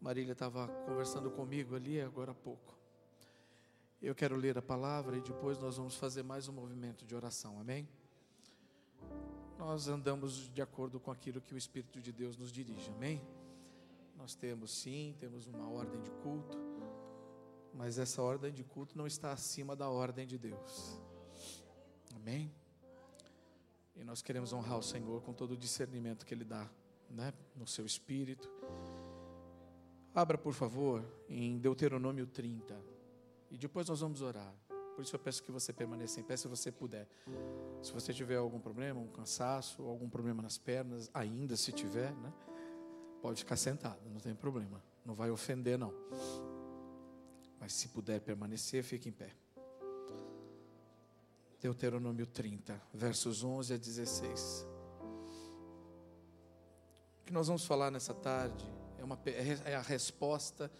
Marília estava conversando comigo ali agora há pouco. Eu quero ler a palavra e depois nós vamos fazer mais um movimento de oração, amém? Nós andamos de acordo com aquilo que o Espírito de Deus nos dirige, amém? Nós temos sim, temos uma ordem de culto, mas essa ordem de culto não está acima da ordem de Deus, amém? E nós queremos honrar o Senhor com todo o discernimento que Ele dá, né, no seu espírito. Abra, por favor, em Deuteronômio 30. E depois nós vamos orar. Por isso eu peço que você permaneça em pé se você puder. Se você tiver algum problema, um cansaço, algum problema nas pernas, ainda se tiver, né? Pode ficar sentado, não tem problema. Não vai ofender, não. Mas se puder permanecer, fique em pé. Deuteronômio 30, versos 11 a 16. O que nós vamos falar nessa tarde é, uma, é a resposta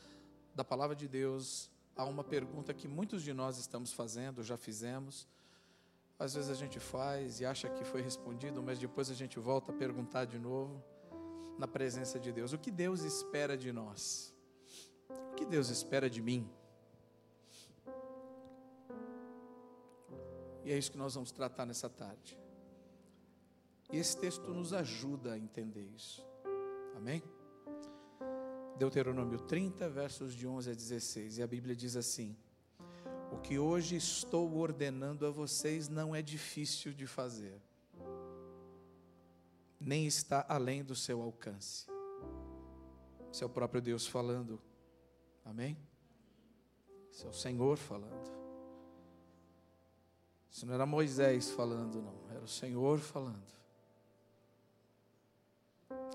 da palavra de Deus a uma pergunta que muitos de nós estamos fazendo, já fizemos. Às vezes a gente faz e acha que foi respondido, mas depois a gente volta a perguntar de novo na presença de Deus. O que Deus espera de nós? O que Deus espera de mim? E é isso que nós vamos tratar nessa tarde. E esse texto nos ajuda a entender isso. Amém? Deuteronômio 30, versos de 11 a 16. E a Bíblia diz assim: O que hoje estou ordenando a vocês não é difícil de fazer, nem está além do seu alcance. Esse é o próprio Deus falando. Amém? Esse é o Senhor falando. Isso não era Moisés falando, não, era o Senhor falando.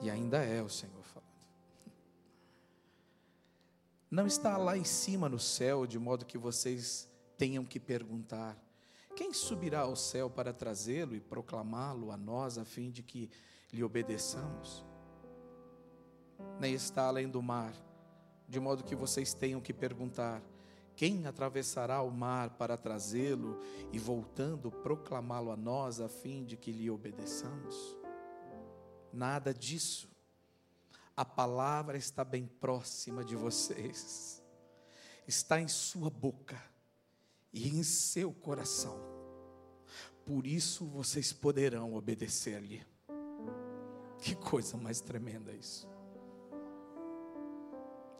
E ainda é o Senhor falando. Não está lá em cima no céu, de modo que vocês tenham que perguntar: quem subirá ao céu para trazê-lo e proclamá-lo a nós, a fim de que lhe obedeçamos? Nem está além do mar, de modo que vocês tenham que perguntar: quem atravessará o mar para trazê-lo e, voltando, proclamá-lo a nós, a fim de que lhe obedeçamos? Nada disso. A palavra está bem próxima de vocês, está em sua boca e em seu coração. Por isso vocês poderão obedecer-lhe. Que coisa mais tremenda isso.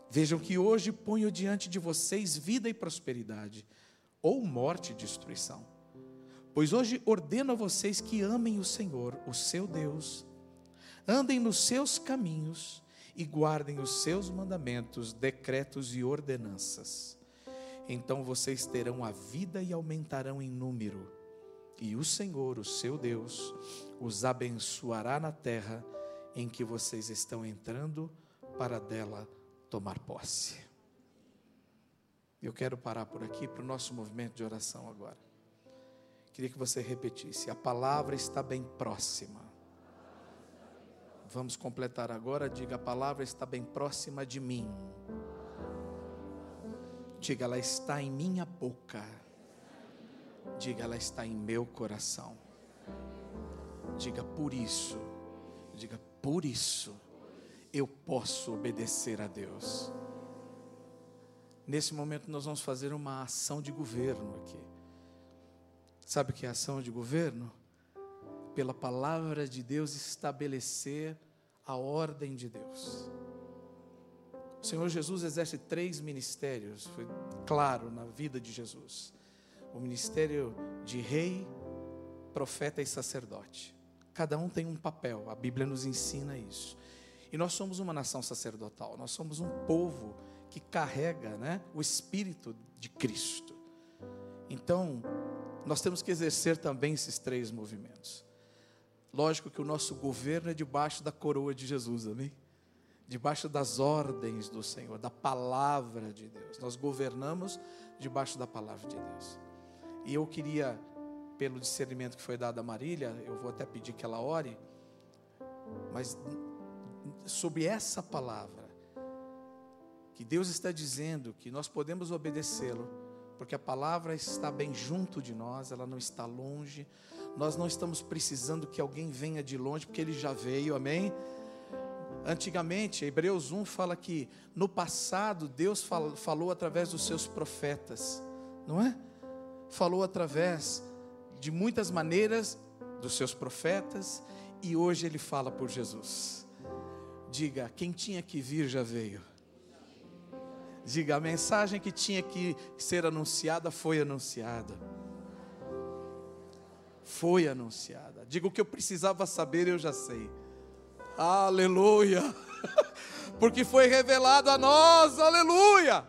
Vejam que hoje ponho diante de vocês vida e prosperidade, ou morte e destruição. Pois hoje ordeno a vocês que amem o Senhor, o seu Deus, andem nos seus caminhos e guardem os seus mandamentos, decretos e ordenanças. Então vocês terão a vida e aumentarão em número, e o Senhor, o seu Deus, os abençoará na terra em que vocês estão entrando para dela tomar posse. Eu quero parar por aqui para o nosso movimento de oração agora. Queria que você repetisse: a palavra está bem próxima. Vamos completar agora. Diga: a palavra está bem próxima de mim. Diga: ela está em minha boca. Diga: ela está em meu coração. Diga: por isso. Diga: por isso eu posso obedecer a Deus. Nesse momento nós vamos fazer uma ação de governo aqui. Sabe o que é ação de governo? Pela palavra de Deus estabelecer a ordem de Deus. O Senhor Jesus exerce três ministérios, foi claro na vida de Jesus: o ministério de rei, profeta e sacerdote. Cada um tem um papel, a Bíblia nos ensina isso. E nós somos uma nação sacerdotal, nós somos um povo que carrega né, o Espírito de Cristo. Então, nós temos que exercer também esses três movimentos. Lógico que o nosso governo é debaixo da coroa de Jesus, amém? Debaixo das ordens do Senhor, da palavra de Deus. Nós governamos debaixo da palavra de Deus. E eu queria, pelo discernimento que foi dado a Marília, eu vou até pedir que ela ore, mas sobre essa palavra, que Deus está dizendo que nós podemos obedecê-lo, porque a palavra está bem junto de nós, ela não está longe, nós não estamos precisando que alguém venha de longe, porque ele já veio, amém? Antigamente, Hebreus 1 fala que no passado Deus falou, falou através dos seus profetas, não é? Falou através de muitas maneiras dos seus profetas e hoje ele fala por Jesus. Diga, quem tinha que vir já veio. Diga, a mensagem que tinha que ser anunciada foi anunciada. Foi anunciada. Diga, o que eu precisava saber eu já sei. Aleluia. Porque foi revelado a nós. Aleluia.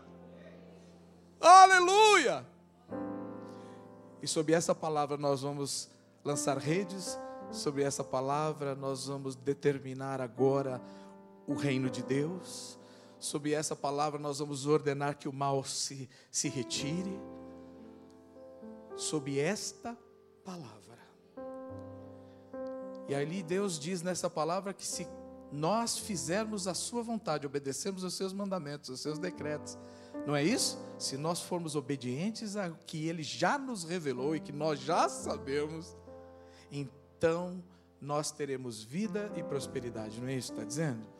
Aleluia. E sob essa palavra nós vamos lançar redes. Sobre essa palavra nós vamos determinar agora o reino de Deus. Sob essa palavra nós vamos ordenar que o mal se, se retire. Sob esta palavra e ali Deus diz nessa palavra que se nós fizermos a sua vontade, obedecermos aos seus mandamentos, aos seus decretos, não é isso? Se nós formos obedientes ao que ele já nos revelou e que nós já sabemos, então nós teremos vida e prosperidade, não é isso que está dizendo?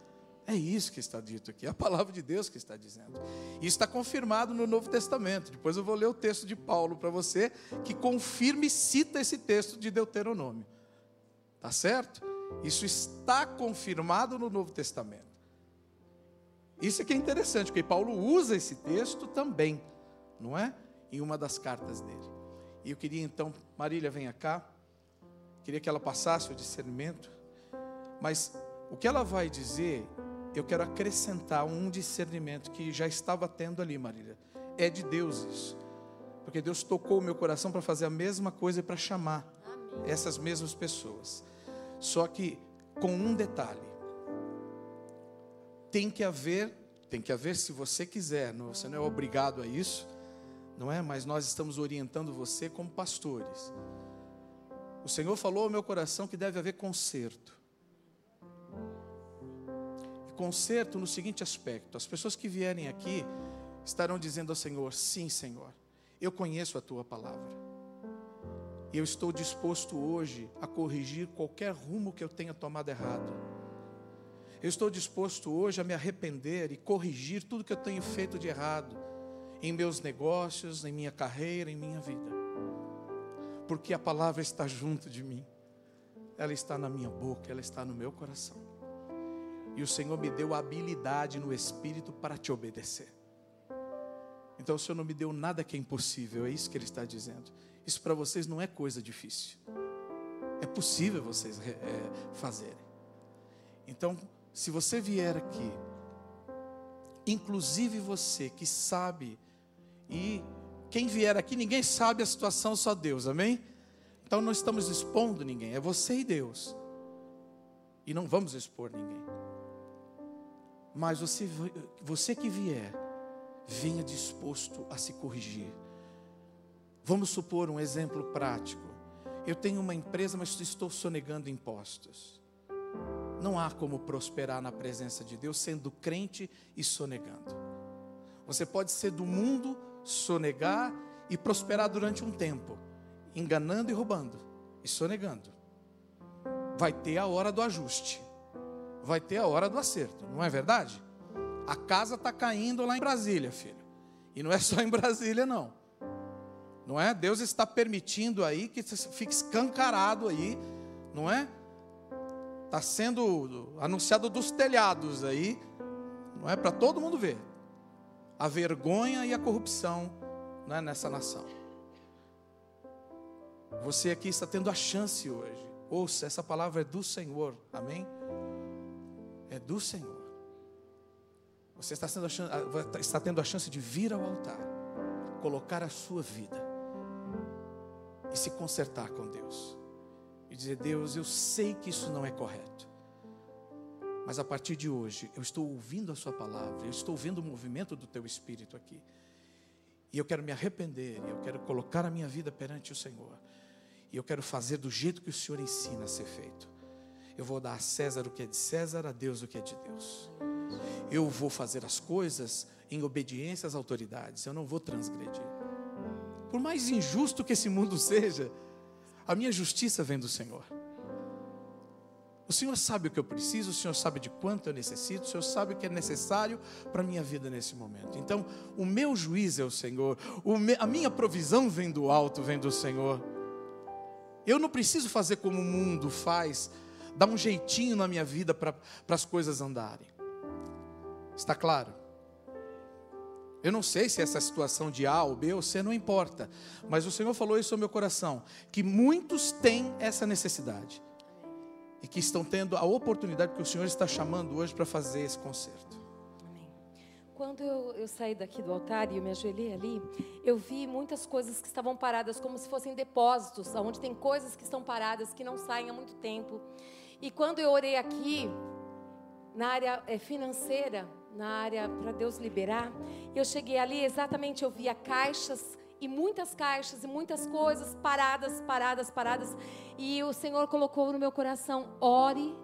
É isso que está dito aqui, é a palavra de Deus que está dizendo. Isso está confirmado no Novo Testamento. Depois eu vou ler o texto de Paulo para você, que confirma e cita esse texto de Deuteronômio. Tá certo? Isso está confirmado no Novo Testamento. Isso é que é interessante, porque Paulo usa esse texto também, não é? Em uma das cartas dele. E eu queria então, Marília, venha cá. Queria que ela passasse o discernimento. Mas o que ela vai dizer, eu quero acrescentar um discernimento que já estava tendo ali, Marília. É de Deus isso. Porque Deus tocou o meu coração para fazer a mesma coisa e para chamar essas mesmas pessoas. Só que com um detalhe. Tem que haver, tem que haver se você quiser, não, você não é obrigado a isso, não é? Mas nós estamos orientando você como pastores. O Senhor falou ao meu coração que deve haver conserto. Conserto no seguinte aspecto: as pessoas que vierem aqui estarão dizendo ao Senhor: Sim, Senhor, eu conheço a tua palavra. E eu estou disposto hoje a corrigir qualquer rumo que eu tenha tomado errado. Eu estou disposto hoje a me arrepender e corrigir tudo que eu tenho feito de errado em meus negócios, em minha carreira, em minha vida. Porque a palavra está junto de mim. Ela está na minha boca, ela está no meu coração. E o Senhor me deu habilidade no espírito para te obedecer. Então o Senhor não me deu nada que é impossível, é isso que ele está dizendo. Isso para vocês não é coisa difícil. É possível vocês é, fazerem. Então, se você vier aqui, inclusive você que sabe, e quem vier aqui, ninguém sabe a situação, só Deus, amém? Então não estamos expondo ninguém, é você e Deus. E não vamos expor ninguém. Mas você, você que vier, venha disposto a se corrigir Vamos supor um exemplo prático. Eu tenho uma empresa, mas estou sonegando impostos. Não há como prosperar na presença de Deus sendo crente e sonegando. Você pode ser do mundo, sonegar e prosperar durante um tempo, enganando e roubando e sonegando. Vai ter a hora do ajuste, vai ter a hora do acerto, não é verdade? A casa está caindo lá em Brasília, filho. E não é só em Brasília, não. Não é? Deus está permitindo aí que fique escancarado aí, não é? Está sendo anunciado dos telhados aí, não é? Para todo mundo ver. A vergonha e a corrupção não é? nessa nação. Você aqui está tendo a chance hoje. Ouça, essa palavra é do Senhor. Amém? É do Senhor. Você está, sendo chance, está tendo a chance de vir ao altar, colocar a sua vida e se consertar com Deus. E dizer: Deus, eu sei que isso não é correto. Mas a partir de hoje, eu estou ouvindo a Sua palavra, eu estou vendo o movimento do Teu Espírito aqui. E eu quero me arrepender, eu quero colocar a minha vida perante o Senhor. E eu quero fazer do jeito que o Senhor ensina a ser feito. Eu vou dar a César o que é de César, a Deus o que é de Deus. Eu vou fazer as coisas em obediência às autoridades, eu não vou transgredir. Por mais injusto que esse mundo seja, a minha justiça vem do Senhor. O Senhor sabe o que eu preciso, o Senhor sabe de quanto eu necessito, o Senhor sabe o que é necessário para a minha vida nesse momento. Então, o meu juiz é o Senhor, o me, a minha provisão vem do alto, vem do Senhor. Eu não preciso fazer como o mundo faz, dar um jeitinho na minha vida para as coisas andarem. Está claro? Eu não sei se essa situação de A ou B ou C não importa, mas o Senhor falou isso ao meu coração, que muitos têm essa necessidade e que estão tendo a oportunidade que o Senhor está chamando hoje para fazer esse conserto. Amém. Quando eu, eu, saí daqui do altar e eu me ajoelhei ali, eu vi muitas coisas que estavam paradas, como se fossem depósitos, onde tem coisas que estão paradas, que não saem há muito tempo. E quando eu orei aqui, na área eh, financeira, na área para Deus liberar, eu cheguei ali, exatamente eu via caixas e muitas caixas e muitas coisas paradas, paradas, paradas. E o Senhor colocou no meu coração: ore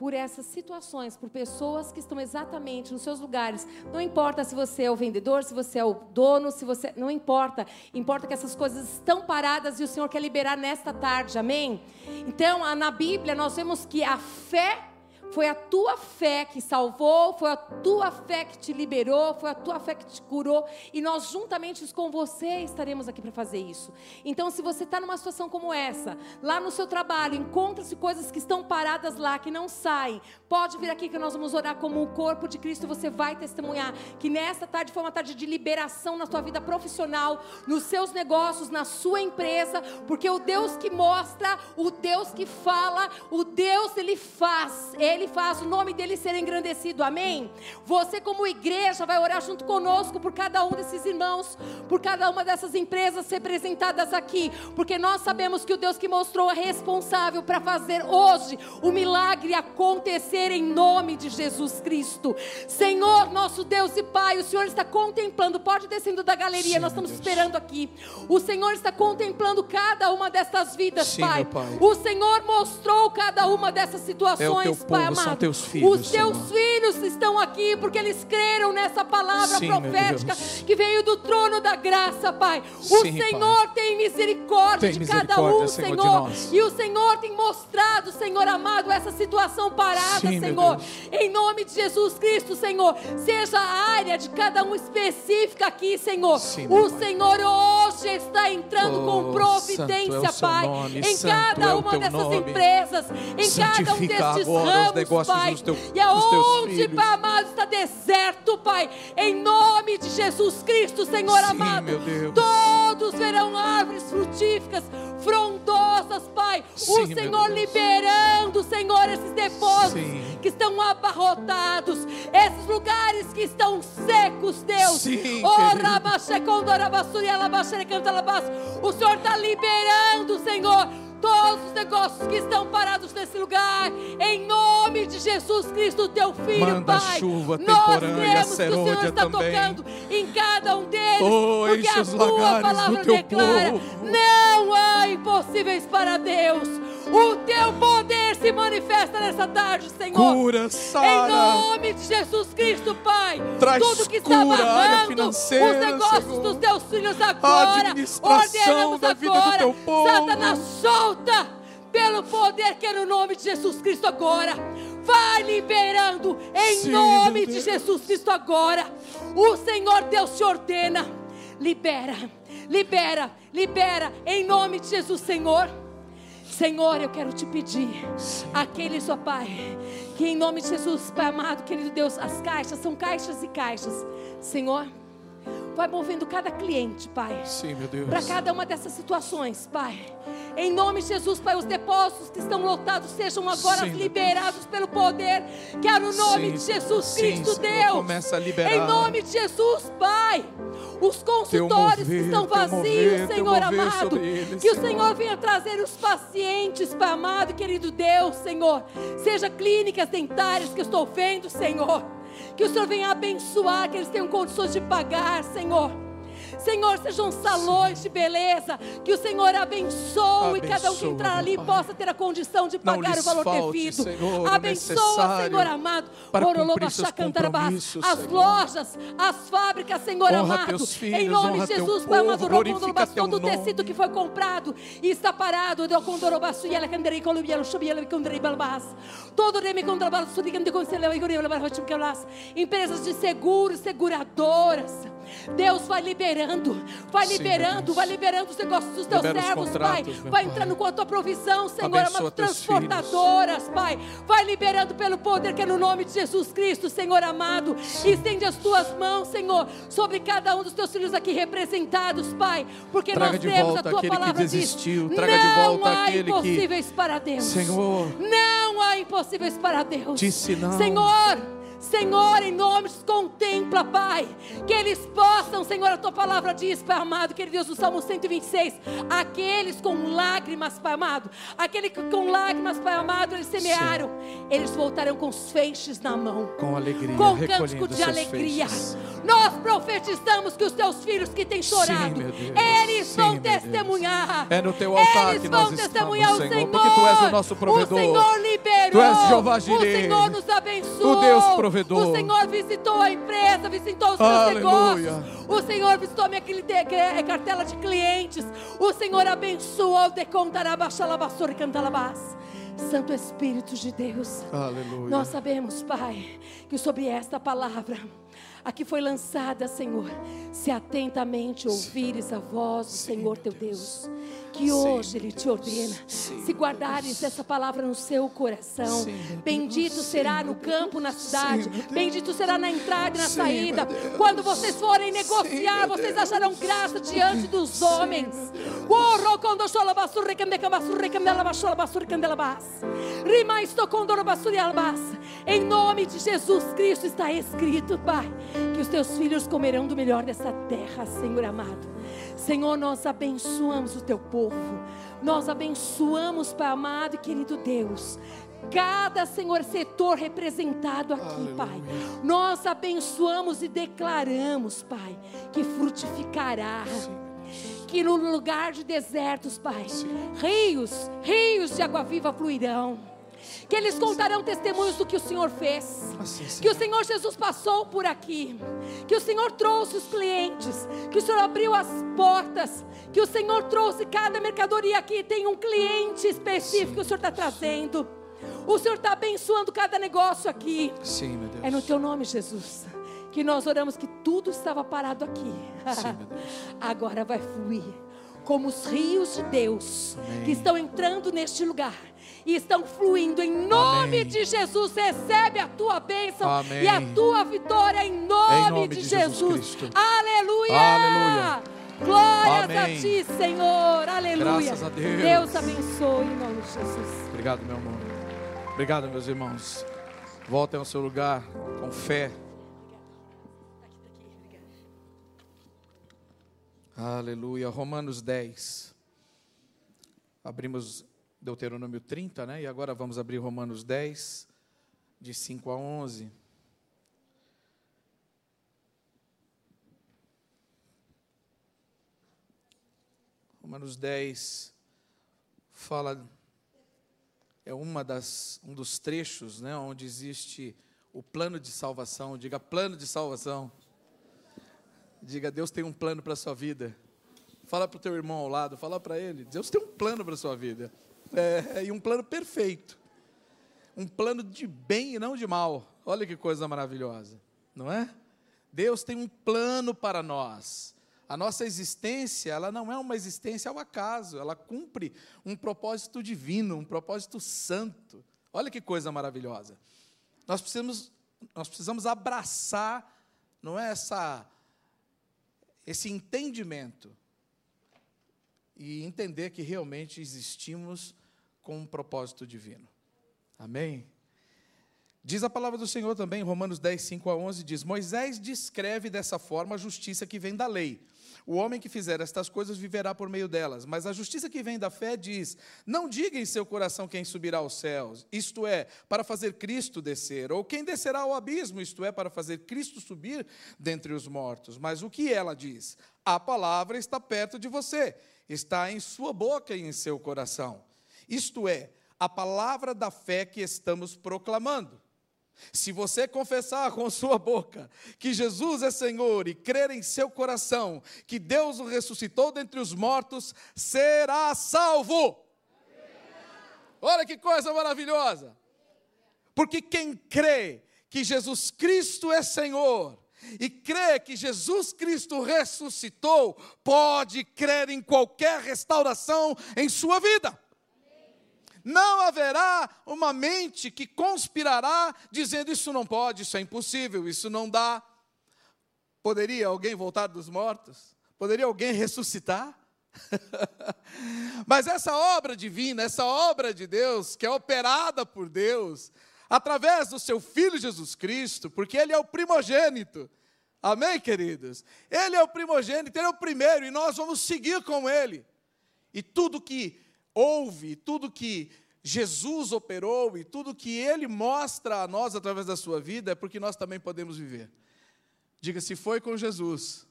por essas situações, por pessoas que estão exatamente nos seus lugares. Não importa se você é o vendedor, se você é o dono, se você. Não importa. Importa que essas coisas estão paradas e o Senhor quer liberar nesta tarde. Amém? Então, na Bíblia, nós vemos que a fé foi a tua fé que salvou, foi a tua fé que te liberou, foi a tua fé que te curou, e nós juntamente com você estaremos aqui para fazer isso. Então, se você está numa situação como essa, lá no seu trabalho, encontra-se coisas que estão paradas lá, que não saem, pode vir aqui que nós vamos orar como o corpo de Cristo, você vai testemunhar que nesta tarde foi uma tarde de liberação na tua vida profissional, nos seus negócios, na sua empresa, porque o Deus que mostra, o Deus que fala, o Deus ele faz, ele ele faz o nome dele ser engrandecido. Amém? Você, como igreja, vai orar junto conosco por cada um desses irmãos, por cada uma dessas empresas representadas aqui, porque nós sabemos que o Deus que mostrou é responsável para fazer hoje o milagre acontecer em nome de Jesus Cristo. Senhor, nosso Deus e Pai, o Senhor está contemplando, pode descendo da galeria, Sim, nós estamos esperando aqui. O Senhor está contemplando cada uma dessas vidas, Sim, pai. pai. O Senhor mostrou cada uma dessas situações, é Pai amado. Teus filhos, Os teus Senhor. filhos estão aqui porque eles creram nessa palavra Sim, profética que veio do trono da graça, Pai. O Sim, Senhor pai. tem misericórdia tem de cada um, Senhor. Senhor e o Senhor tem mostrado, Senhor amado, essa situação parada, Sim, Senhor. Em nome de Jesus Cristo, Senhor. Seja a área de cada um específica aqui, Senhor. o Senhor hoje está entrando oh, com providência, é Pai. Nome, em cada é uma dessas nome. empresas, em cada um destes ramos negócios pai. dos, teu, e aonde, Pai amado, está deserto, Pai, em nome de Jesus Cristo, Senhor Sim, amado, todos verão árvores frutíficas, frondosas, Pai. Sim, o Senhor liberando, Senhor, esses depósitos Sim. que estão abarrotados, esses lugares que estão secos, Deus. Sim, oh, o Senhor está liberando, Senhor todos os negócios que estão parados nesse lugar, em nome de Jesus Cristo, teu filho, Manda Pai. chuva Nós cremos que o Senhor está também. tocando em cada um deles, oh, porque a tua palavra declara: povo. não há impossíveis para Deus. O teu poder se manifesta nessa tarde, Senhor. Cura, Sara. Em nome de Jesus Cristo, Pai. Traz Tudo que está amarrando os negócios Senhor. dos teus filhos agora. Ordenamos agora. Do teu povo. Satanás, solta pelo poder que é no nome de Jesus Cristo agora. Vai liberando em Sim, nome de Jesus Cristo agora. O Senhor Deus te ordena. Libera, libera, libera em nome de Jesus, Senhor. Senhor, eu quero te pedir, aqueles, ó Pai, que em nome de Jesus, Pai amado, querido Deus, as caixas são caixas e caixas, Senhor. Vai movendo cada cliente, Pai. Sim, meu Deus. Para cada uma dessas situações, Pai. Em nome de Jesus, Pai, os depósitos que estão lotados sejam agora Sim, liberados pelo poder que há no nome Sim, de Jesus Sim, Cristo, Senhor, Deus. Começa a liberar. Em nome de Jesus, Pai. Os consultórios mover, que estão vazios, mover, Senhor amado. Eles, que Senhor. o Senhor venha trazer os pacientes, Pai amado, querido Deus, Senhor. Seja clínicas dentárias que eu estou vendo, Senhor. Que o Senhor venha abençoar, que eles tenham condições de pagar, Senhor. Senhor, sejam salões de beleza. Que o Senhor abençoe, cada um que entrar ali Pai. possa ter a condição de pagar o valor falte, devido. Senhor, abençoa, Senhor amado. As lojas, as fábricas, Senhor Honra amado. filhos, em nome de Jesus, Pai amado, todo o tecido que foi comprado e está parado. Todo. Empresas de seguros, seguradoras. Deus vai liberando, vai Sim, liberando, vai liberando os negócios dos teus Libera os servos, Pai. Vai entrando com a tua provisão, Senhor, Abençoa amado, transportadoras, Pai. Vai liberando pelo poder que é no nome de Jesus Cristo, Senhor amado. Estende as tuas mãos, Senhor, sobre cada um dos teus filhos aqui representados, Pai. Porque Traga nós temos a tua aquele que palavra desistiu. diz, Traga de não volta há aquele que- impossíveis para Deus. Senhor. Não há impossíveis para Deus. Disse não. Senhor, Senhor, em nome de contempla, Pai, que eles possam, Senhor, a tua palavra diz, Pai amado, querido Deus, no Salmo 126, aqueles com lágrimas, Pai amado, aquele que com lágrimas, Pai amado, eles semearam, eles voltarão com os feixes na mão Com alegria, com cântico de alegria. feixes. Nós profetizamos que os teus filhos que têm chorado, Deus. eles Sim, vão testemunhar. É no teu altar eles que vão nós estamos, testemunhar Senhor, o Senhor. porque tu és o nosso provedor. O Senhor liberou. Tu és Jeová O Jireh. Senhor nos abençoou. O Deus provedor. O Senhor visitou a empresa, visitou os seus Aleluia. negócios. O Senhor visitou a minha cre- cartela de clientes. O Senhor abençoou de contarabachalabassor e cantalabás. Santo Espírito de Deus. Aleluia. Nós sabemos, Pai, que sobre esta palavra aqui foi lançada, Senhor, se atentamente ouvires a voz do Sim, Senhor teu Deus. Deus, que hoje Ele te ordena, se guardares essa palavra no seu coração, bendito será no campo, na cidade, bendito será na entrada e na saída. Quando vocês forem negociar, vocês acharão graça diante dos homens. Em nome de Jesus Cristo está escrito, Pai, que os teus filhos comerão do melhor dessa terra, Senhor amado. Senhor, nós abençoamos o teu povo. Nós abençoamos, Pai amado e querido Deus. Cada, Senhor, setor representado aqui, Aleluia. Pai. Nós abençoamos e declaramos, Pai, que frutificará que no lugar de desertos, Pai, rios, rios de água viva fluirão. Que eles contarão testemunhos do que o Senhor fez. Assim seja. Que o Senhor Jesus passou por aqui. Que o Senhor trouxe os clientes. Que o Senhor abriu as portas. Que o Senhor trouxe cada mercadoria aqui. Tem um cliente específico que o Senhor está trazendo. O Senhor está abençoando cada negócio aqui. Sim, meu Deus. É no teu nome, Jesus, que nós oramos que tudo estava parado aqui. Sim, meu Deus. Agora vai fluir como os rios de Deus Amém. que estão entrando neste lugar e estão fluindo em nome Amém. de Jesus. Recebe a tua bênção Amém. e a tua vitória em nome, nome de, de Jesus Jesus. Aleluia! Aleluia. Glórias Amém. a ti, Senhor. Aleluia. Graças a Deus. Deus abençoe em nome de Jesus. Obrigado, meu amor. Obrigado, meus irmãos. Voltem ao seu lugar com fé. Aleluia. Romanos 10. Abrimos Deuteronômio 30, né? E agora vamos abrir Romanos 10, de 5 a 11. Romanos 10 fala é uma das, um dos trechos né, onde existe o plano de salvação. Diga plano de salvação. Diga, Deus tem um plano para a sua vida. Fala para o teu irmão ao lado, fala para ele. Deus tem um plano para a sua vida. É, e um plano perfeito. Um plano de bem e não de mal. Olha que coisa maravilhosa, não é? Deus tem um plano para nós. A nossa existência, ela não é uma existência ao acaso, ela cumpre um propósito divino, um propósito santo. Olha que coisa maravilhosa. Nós precisamos, nós precisamos abraçar, não é essa, esse entendimento e entender que realmente existimos com um propósito divino. Amém? Diz a palavra do Senhor também, Romanos 10, 5 a 11, diz: Moisés descreve dessa forma a justiça que vem da lei. O homem que fizer estas coisas viverá por meio delas. Mas a justiça que vem da fé diz: Não diga em seu coração quem subirá aos céus, isto é, para fazer Cristo descer, ou quem descerá ao abismo, isto é, para fazer Cristo subir dentre os mortos. Mas o que ela diz? A palavra está perto de você, está em sua boca e em seu coração. Isto é, a palavra da fé que estamos proclamando. Se você confessar com sua boca que Jesus é Senhor e crer em seu coração que Deus o ressuscitou dentre os mortos, será salvo. Olha que coisa maravilhosa! Porque quem crê que Jesus Cristo é Senhor e crê que Jesus Cristo ressuscitou, pode crer em qualquer restauração em sua vida. Não haverá uma mente que conspirará dizendo isso não pode, isso é impossível, isso não dá. Poderia alguém voltar dos mortos? Poderia alguém ressuscitar? Mas essa obra divina, essa obra de Deus, que é operada por Deus, através do seu Filho Jesus Cristo, porque Ele é o primogênito. Amém, queridos? Ele é o primogênito, Ele é o primeiro, e nós vamos seguir com Ele. E tudo que ouve, tudo que Jesus operou e tudo que Ele mostra a nós através da sua vida é porque nós também podemos viver. Diga, se foi com Jesus,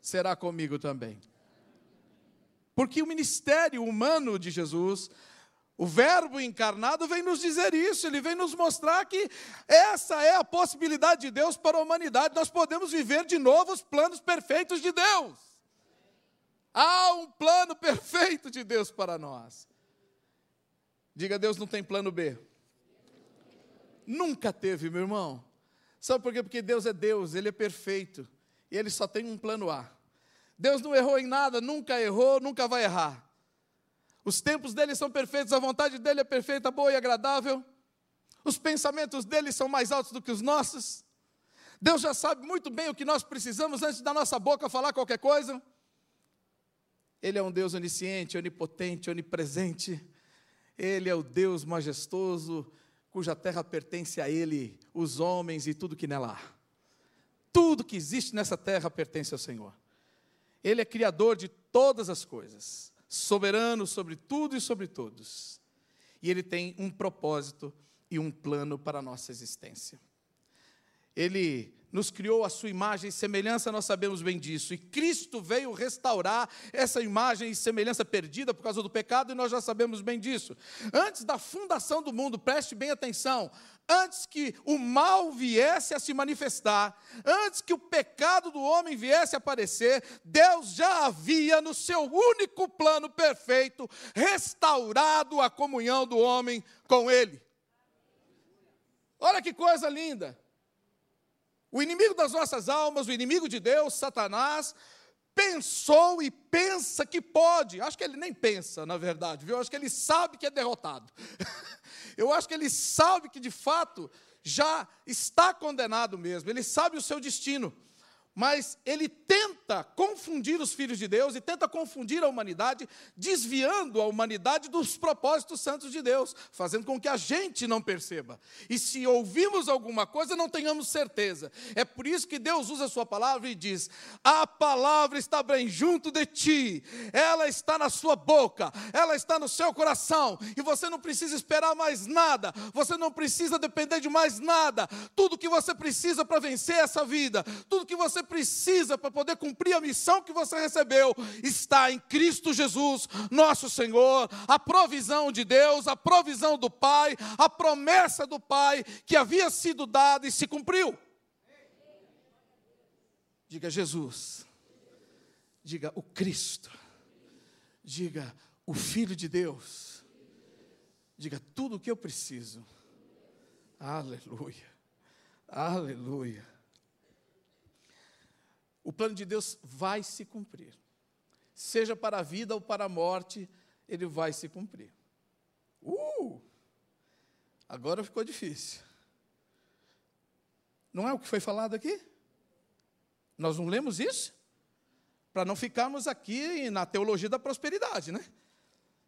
será comigo também. Porque o ministério humano de Jesus, o Verbo encarnado, vem nos dizer isso, ele vem nos mostrar que essa é a possibilidade de Deus para a humanidade. Nós podemos viver de novo os planos perfeitos de Deus. Há um plano perfeito de Deus para nós. Diga, Deus não tem plano B. Nunca teve, meu irmão. Sabe por quê? Porque Deus é Deus, Ele é perfeito. E Ele só tem um plano A. Deus não errou em nada, nunca errou, nunca vai errar. Os tempos dele são perfeitos, a vontade dele é perfeita, boa e agradável. Os pensamentos dele são mais altos do que os nossos. Deus já sabe muito bem o que nós precisamos antes da nossa boca falar qualquer coisa. Ele é um Deus onisciente, onipotente, onipresente. Ele é o Deus majestoso, cuja terra pertence a Ele, os homens e tudo que nela há. Tudo que existe nessa terra pertence ao Senhor. Ele é criador de todas as coisas, soberano sobre tudo e sobre todos. E Ele tem um propósito e um plano para a nossa existência. Ele nos criou a sua imagem e semelhança, nós sabemos bem disso. E Cristo veio restaurar essa imagem e semelhança perdida por causa do pecado, e nós já sabemos bem disso. Antes da fundação do mundo, preste bem atenção, antes que o mal viesse a se manifestar, antes que o pecado do homem viesse a aparecer, Deus já havia, no seu único plano perfeito, restaurado a comunhão do homem com Ele. Olha que coisa linda! O inimigo das nossas almas, o inimigo de Deus, Satanás, pensou e pensa que pode. Acho que ele nem pensa, na verdade, viu? Acho que ele sabe que é derrotado. Eu acho que ele sabe que de fato já está condenado mesmo. Ele sabe o seu destino mas ele tenta confundir os filhos de Deus e tenta confundir a humanidade, desviando a humanidade dos propósitos santos de Deus, fazendo com que a gente não perceba. E se ouvimos alguma coisa, não tenhamos certeza. É por isso que Deus usa a sua palavra e diz: A palavra está bem junto de ti, ela está na sua boca, ela está no seu coração, e você não precisa esperar mais nada, você não precisa depender de mais nada. Tudo que você precisa para vencer essa vida, tudo que você precisa para poder cumprir a missão que você recebeu. Está em Cristo Jesus, nosso Senhor, a provisão de Deus, a provisão do Pai, a promessa do Pai que havia sido dada e se cumpriu. Diga Jesus, diga o Cristo, diga o Filho de Deus, diga tudo o que eu preciso. Aleluia, aleluia o plano de Deus vai se cumprir. Seja para a vida ou para a morte, ele vai se cumprir. Uh! Agora ficou difícil. Não é o que foi falado aqui? Nós não lemos isso? Para não ficarmos aqui na teologia da prosperidade, né?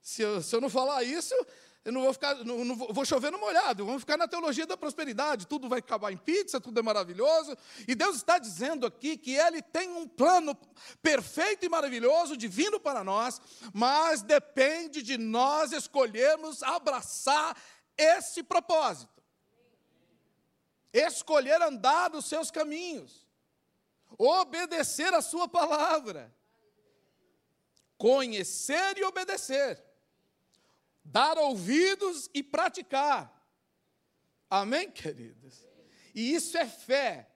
Se eu, se eu não falar isso, eu não vou ficar, não, não vou, vou chover no molhado, vamos ficar na teologia da prosperidade, tudo vai acabar em pizza, tudo é maravilhoso. E Deus está dizendo aqui que Ele tem um plano perfeito e maravilhoso, divino para nós, mas depende de nós escolhermos abraçar esse propósito. Escolher andar nos seus caminhos, obedecer a Sua palavra, conhecer e obedecer dar ouvidos e praticar. Amém, queridos? E isso é fé.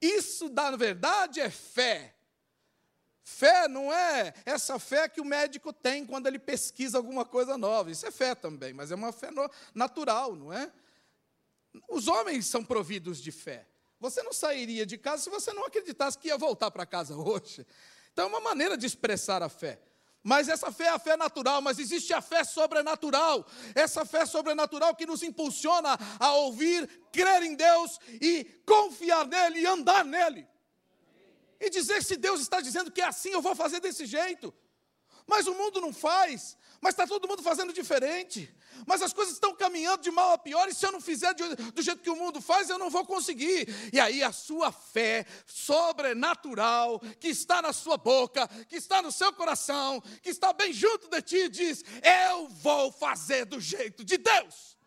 Isso, na verdade, é fé. Fé não é essa fé que o médico tem quando ele pesquisa alguma coisa nova. Isso é fé também, mas é uma fé natural, não é? Os homens são providos de fé. Você não sairia de casa se você não acreditasse que ia voltar para casa hoje. Então é uma maneira de expressar a fé. Mas essa fé é a fé natural, mas existe a fé sobrenatural. Essa fé sobrenatural que nos impulsiona a ouvir, crer em Deus e confiar nele e andar nele. E dizer se Deus está dizendo que é assim, eu vou fazer desse jeito. Mas o mundo não faz, mas está todo mundo fazendo diferente. Mas as coisas estão caminhando de mal a pior, e se eu não fizer do jeito que o mundo faz, eu não vou conseguir. E aí a sua fé sobrenatural, que está na sua boca, que está no seu coração, que está bem junto de ti, diz: Eu vou fazer do jeito de Deus.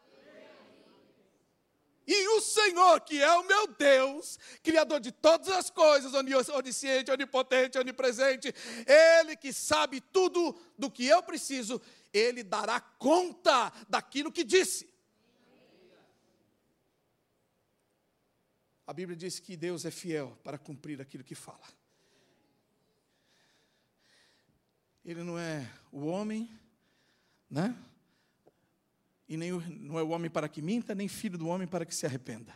E o Senhor, que é o meu Deus, Criador de todas as coisas, onisciente, onipotente, onipresente, Ele que sabe tudo do que eu preciso, Ele dará conta daquilo que disse. A Bíblia diz que Deus é fiel para cumprir aquilo que fala. Ele não é o homem, né? E nem não é o homem para que minta, nem filho do homem para que se arrependa.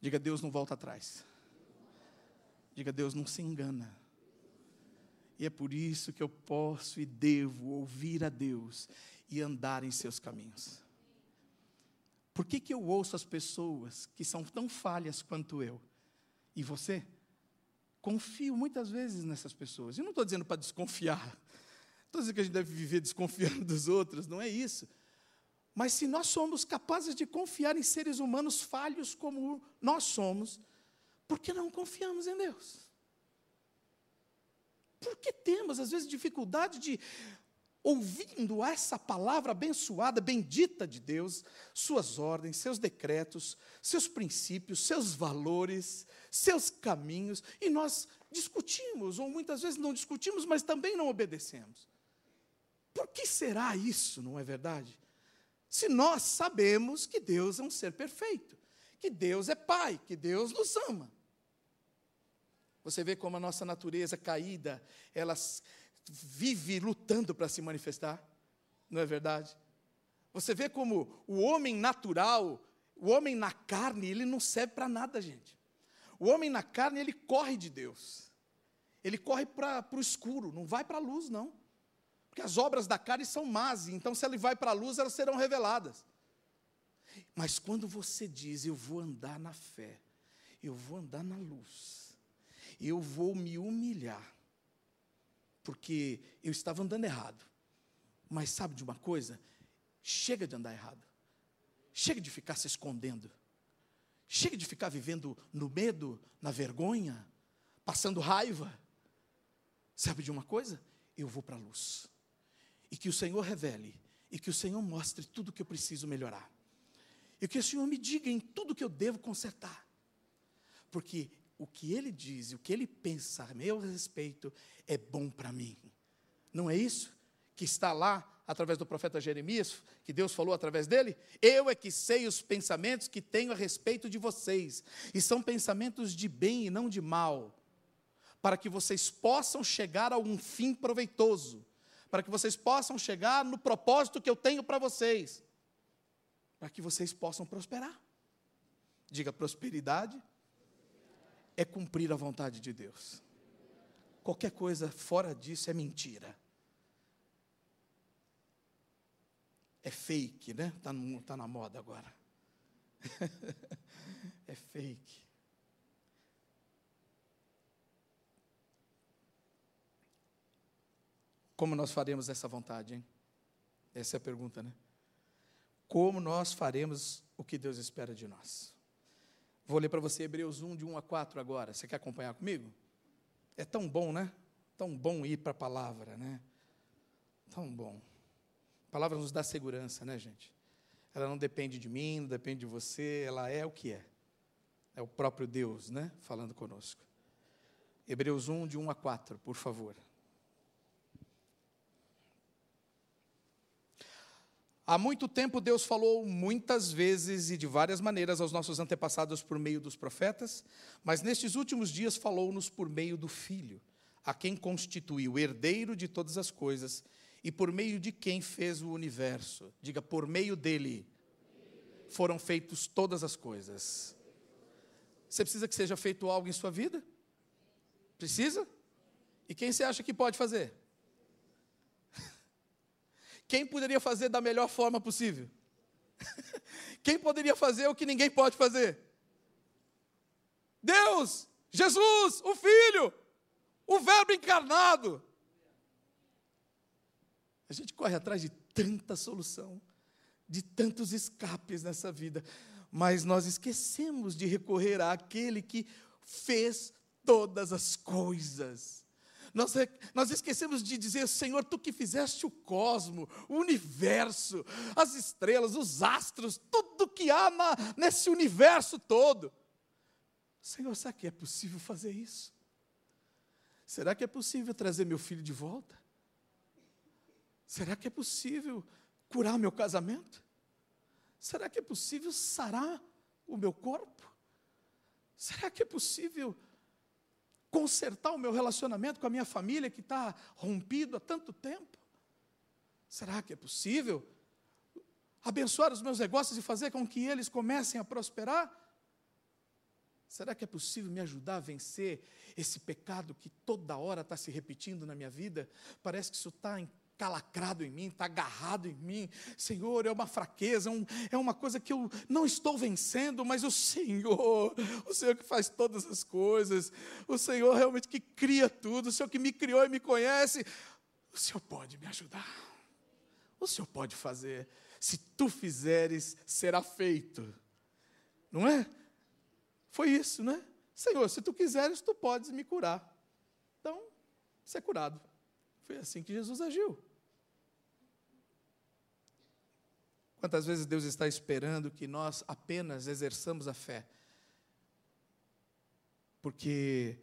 Diga, Deus não volta atrás. Diga, Deus não se engana. E é por isso que eu posso e devo ouvir a Deus e andar em seus caminhos. Por que, que eu ouço as pessoas que são tão falhas quanto eu? E você? Confio muitas vezes nessas pessoas. E não estou dizendo para desconfiar. Estou dizendo que a gente deve viver desconfiando dos outros, não é isso. Mas se nós somos capazes de confiar em seres humanos falhos como nós somos, por que não confiamos em Deus? Porque temos, às vezes, dificuldade de, ouvindo essa palavra abençoada, bendita de Deus, suas ordens, seus decretos, seus princípios, seus valores, seus caminhos, e nós discutimos, ou muitas vezes não discutimos, mas também não obedecemos. Por que será isso, não é verdade? Se nós sabemos que Deus é um ser perfeito, que Deus é Pai, que Deus nos ama. Você vê como a nossa natureza caída, ela vive lutando para se manifestar, não é verdade? Você vê como o homem natural, o homem na carne, ele não serve para nada, gente. O homem na carne, ele corre de Deus. Ele corre para o escuro, não vai para a luz, não. Porque as obras da carne são más, então se ele vai para a luz, elas serão reveladas. Mas quando você diz, eu vou andar na fé, eu vou andar na luz, eu vou me humilhar, porque eu estava andando errado. Mas sabe de uma coisa? Chega de andar errado. Chega de ficar se escondendo. Chega de ficar vivendo no medo, na vergonha, passando raiva. Sabe de uma coisa? Eu vou para a luz e que o Senhor revele, e que o Senhor mostre tudo que eu preciso melhorar. E que o Senhor me diga em tudo que eu devo consertar. Porque o que Ele diz, o que Ele pensa a meu respeito, é bom para mim. Não é isso? Que está lá através do profeta Jeremias, que Deus falou através dele, eu é que sei os pensamentos que tenho a respeito de vocês, e são pensamentos de bem e não de mal, para que vocês possam chegar a um fim proveitoso para que vocês possam chegar no propósito que eu tenho para vocês, para que vocês possam prosperar. Diga, prosperidade é cumprir a vontade de Deus. Qualquer coisa fora disso é mentira. É fake, né? Está tá na moda agora. é fake. Como nós faremos essa vontade, hein? Essa é a pergunta, né? como nós faremos o que Deus espera de nós. Vou ler para você Hebreus 1, de 1 a 4 agora. Você quer acompanhar comigo? É tão bom, né? Tão bom ir para a palavra, né? Tão bom. A palavra nos dá segurança, né, gente? Ela não depende de mim, não depende de você, ela é o que é. É o próprio Deus, né? Falando conosco. Hebreus 1, de 1 a 4, por favor. Há muito tempo Deus falou muitas vezes e de várias maneiras aos nossos antepassados por meio dos profetas, mas nestes últimos dias falou-nos por meio do Filho, a quem constituiu o herdeiro de todas as coisas e por meio de quem fez o universo. Diga, por meio dele foram feitas todas as coisas. Você precisa que seja feito algo em sua vida? Precisa? E quem você acha que pode fazer? Quem poderia fazer da melhor forma possível? Quem poderia fazer o que ninguém pode fazer? Deus, Jesus, o Filho, o Verbo encarnado. A gente corre atrás de tanta solução, de tantos escapes nessa vida, mas nós esquecemos de recorrer àquele que fez todas as coisas. Nós, nós esquecemos de dizer, Senhor, tu que fizeste o cosmo, o universo, as estrelas, os astros, tudo que há na, nesse universo todo. Senhor, será que é possível fazer isso? Será que é possível trazer meu filho de volta? Será que é possível curar meu casamento? Será que é possível sarar o meu corpo? Será que é possível consertar o meu relacionamento com a minha família que está rompido há tanto tempo? Será que é possível abençoar os meus negócios e fazer com que eles comecem a prosperar? Será que é possível me ajudar a vencer esse pecado que toda hora está se repetindo na minha vida? Parece que isso está calacrado em mim, está agarrado em mim. Senhor, é uma fraqueza, um, é uma coisa que eu não estou vencendo, mas o Senhor, o Senhor que faz todas as coisas, o Senhor realmente que cria tudo, o Senhor que me criou e me conhece, o Senhor pode me ajudar. O Senhor pode fazer. Se tu fizeres, será feito. Não é? Foi isso, né? Senhor, se tu quiseres, tu podes me curar. Então, ser curado. Foi assim que Jesus agiu. Quantas vezes Deus está esperando que nós apenas exerçamos a fé? Porque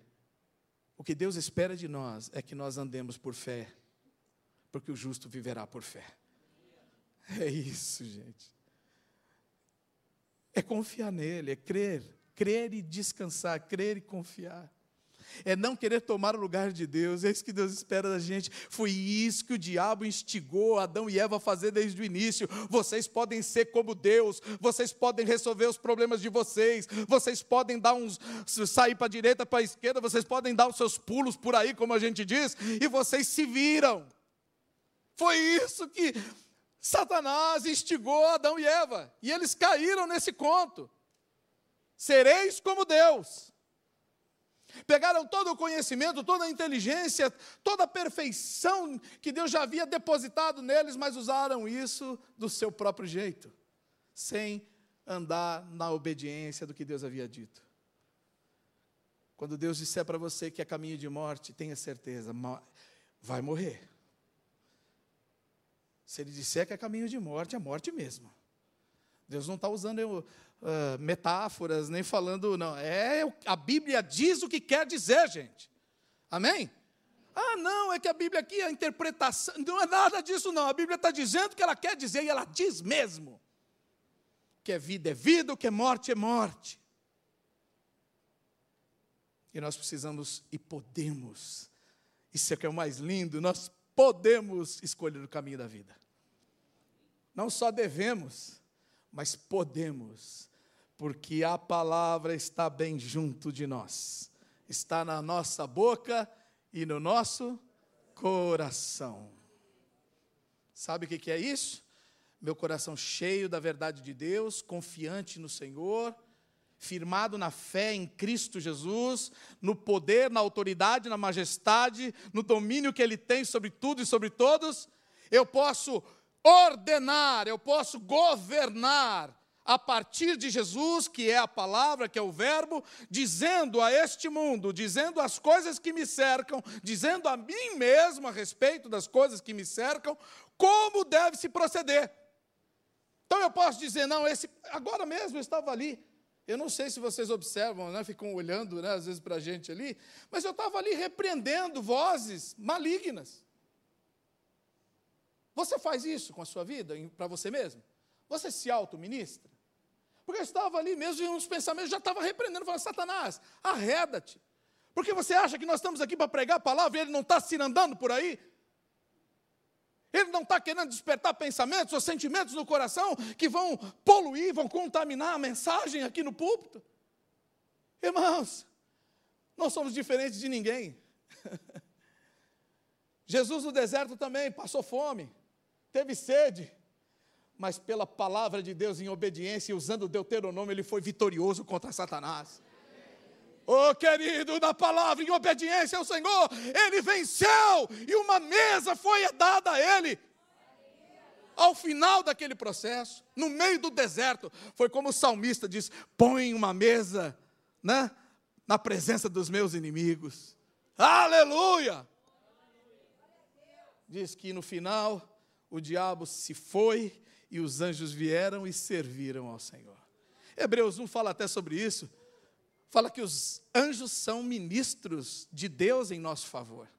o que Deus espera de nós é que nós andemos por fé, porque o justo viverá por fé. É isso, gente. É confiar nele, é crer, crer e descansar, crer e confiar é não querer tomar o lugar de Deus, é isso que Deus espera da gente. Foi isso que o diabo instigou Adão e Eva a fazer desde o início. Vocês podem ser como Deus, vocês podem resolver os problemas de vocês, vocês podem dar uns sair para a direita, para a esquerda, vocês podem dar os seus pulos por aí, como a gente diz, e vocês se viram. Foi isso que Satanás instigou Adão e Eva, e eles caíram nesse conto. Sereis como Deus. Pegaram todo o conhecimento, toda a inteligência, toda a perfeição que Deus já havia depositado neles, mas usaram isso do seu próprio jeito, sem andar na obediência do que Deus havia dito. Quando Deus disser para você que é caminho de morte, tenha certeza, vai morrer. Se Ele disser que é caminho de morte, é morte mesmo. Deus não está usando uh, metáforas, nem falando, não. É a Bíblia diz o que quer dizer, gente. Amém? Ah, não, é que a Bíblia aqui, a interpretação, não é nada disso, não. A Bíblia está dizendo o que ela quer dizer e ela diz mesmo. Que é vida é vida, o que é morte é morte. E nós precisamos e podemos, isso é que é o mais lindo, nós podemos escolher o caminho da vida. Não só devemos, mas podemos, porque a palavra está bem junto de nós, está na nossa boca e no nosso coração. Sabe o que é isso? Meu coração cheio da verdade de Deus, confiante no Senhor, firmado na fé em Cristo Jesus, no poder, na autoridade, na majestade, no domínio que Ele tem sobre tudo e sobre todos, eu posso ordenar, eu posso governar a partir de Jesus, que é a palavra, que é o Verbo, dizendo a este mundo, dizendo as coisas que me cercam, dizendo a mim mesmo a respeito das coisas que me cercam, como deve se proceder. Então eu posso dizer, não, esse agora mesmo eu estava ali. Eu não sei se vocês observam, né, ficam olhando né, às vezes para a gente ali, mas eu estava ali repreendendo vozes malignas. Você faz isso com a sua vida, para você mesmo? Você se auto-ministra? Porque eu estava ali mesmo e uns pensamentos já estava repreendendo, falando, Satanás, arreda-te. Porque você acha que nós estamos aqui para pregar a palavra e ele não está se andando por aí? Ele não está querendo despertar pensamentos ou sentimentos no coração que vão poluir, vão contaminar a mensagem aqui no púlpito? Irmãos, nós somos diferentes de ninguém. Jesus no deserto também passou fome, teve sede, mas pela palavra de Deus em obediência e usando o Deuteronômio, ele foi vitorioso contra Satanás. Oh, querido, na palavra em obediência ao Senhor, ele venceu e uma mesa foi dada a ele. Ao final daquele processo, no meio do deserto, foi como o salmista diz: põe uma mesa, né, na presença dos meus inimigos. Aleluia! Diz que no final o diabo se foi e os anjos vieram e serviram ao Senhor. Hebreus 1 fala até sobre isso. Fala que os anjos são ministros de Deus em nosso favor.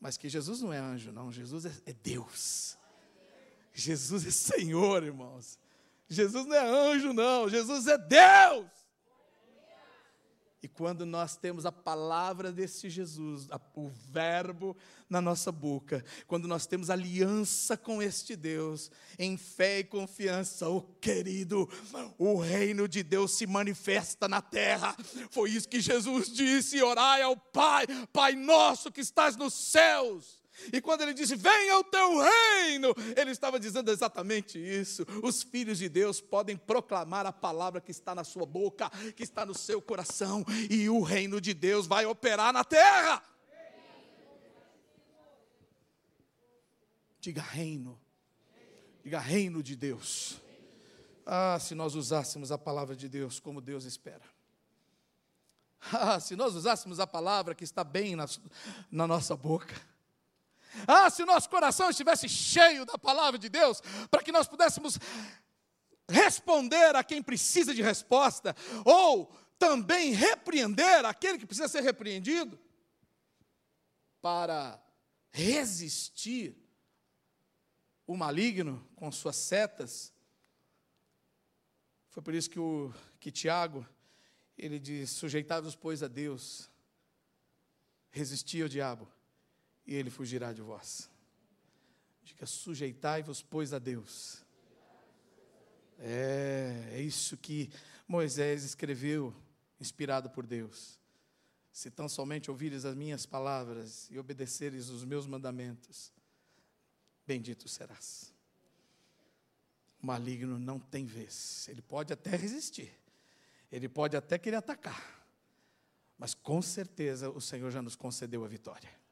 Mas que Jesus não é anjo, não. Jesus é, é Deus. Jesus é Senhor, irmãos. Jesus não é anjo, não. Jesus é Deus. E quando nós temos a palavra desse Jesus, o Verbo na nossa boca, quando nós temos aliança com este Deus, em fé e confiança, o oh, querido, o reino de Deus se manifesta na terra. Foi isso que Jesus disse: orai ao Pai, Pai nosso que estás nos céus e quando ele disse, venha o teu reino, ele estava dizendo exatamente isso. Os filhos de Deus podem proclamar a palavra que está na sua boca, que está no seu coração, e o reino de Deus vai operar na terra. Diga reino, diga reino de Deus. Ah, se nós usássemos a palavra de Deus como Deus espera. Ah, se nós usássemos a palavra que está bem na, na nossa boca ah, se o nosso coração estivesse cheio da palavra de Deus, para que nós pudéssemos responder a quem precisa de resposta, ou também repreender aquele que precisa ser repreendido, para resistir o maligno com suas setas. Foi por isso que, o, que Tiago, ele diz, sujeitai-vos, pois, a Deus, resistir ao diabo, e ele fugirá de vós. Diga: sujeitai-vos, pois, a Deus. É, é isso que Moisés escreveu, inspirado por Deus. Se tão somente ouvires as minhas palavras e obedeceres os meus mandamentos, bendito serás. O maligno não tem vez. Ele pode até resistir, ele pode até querer atacar, mas com certeza o Senhor já nos concedeu a vitória.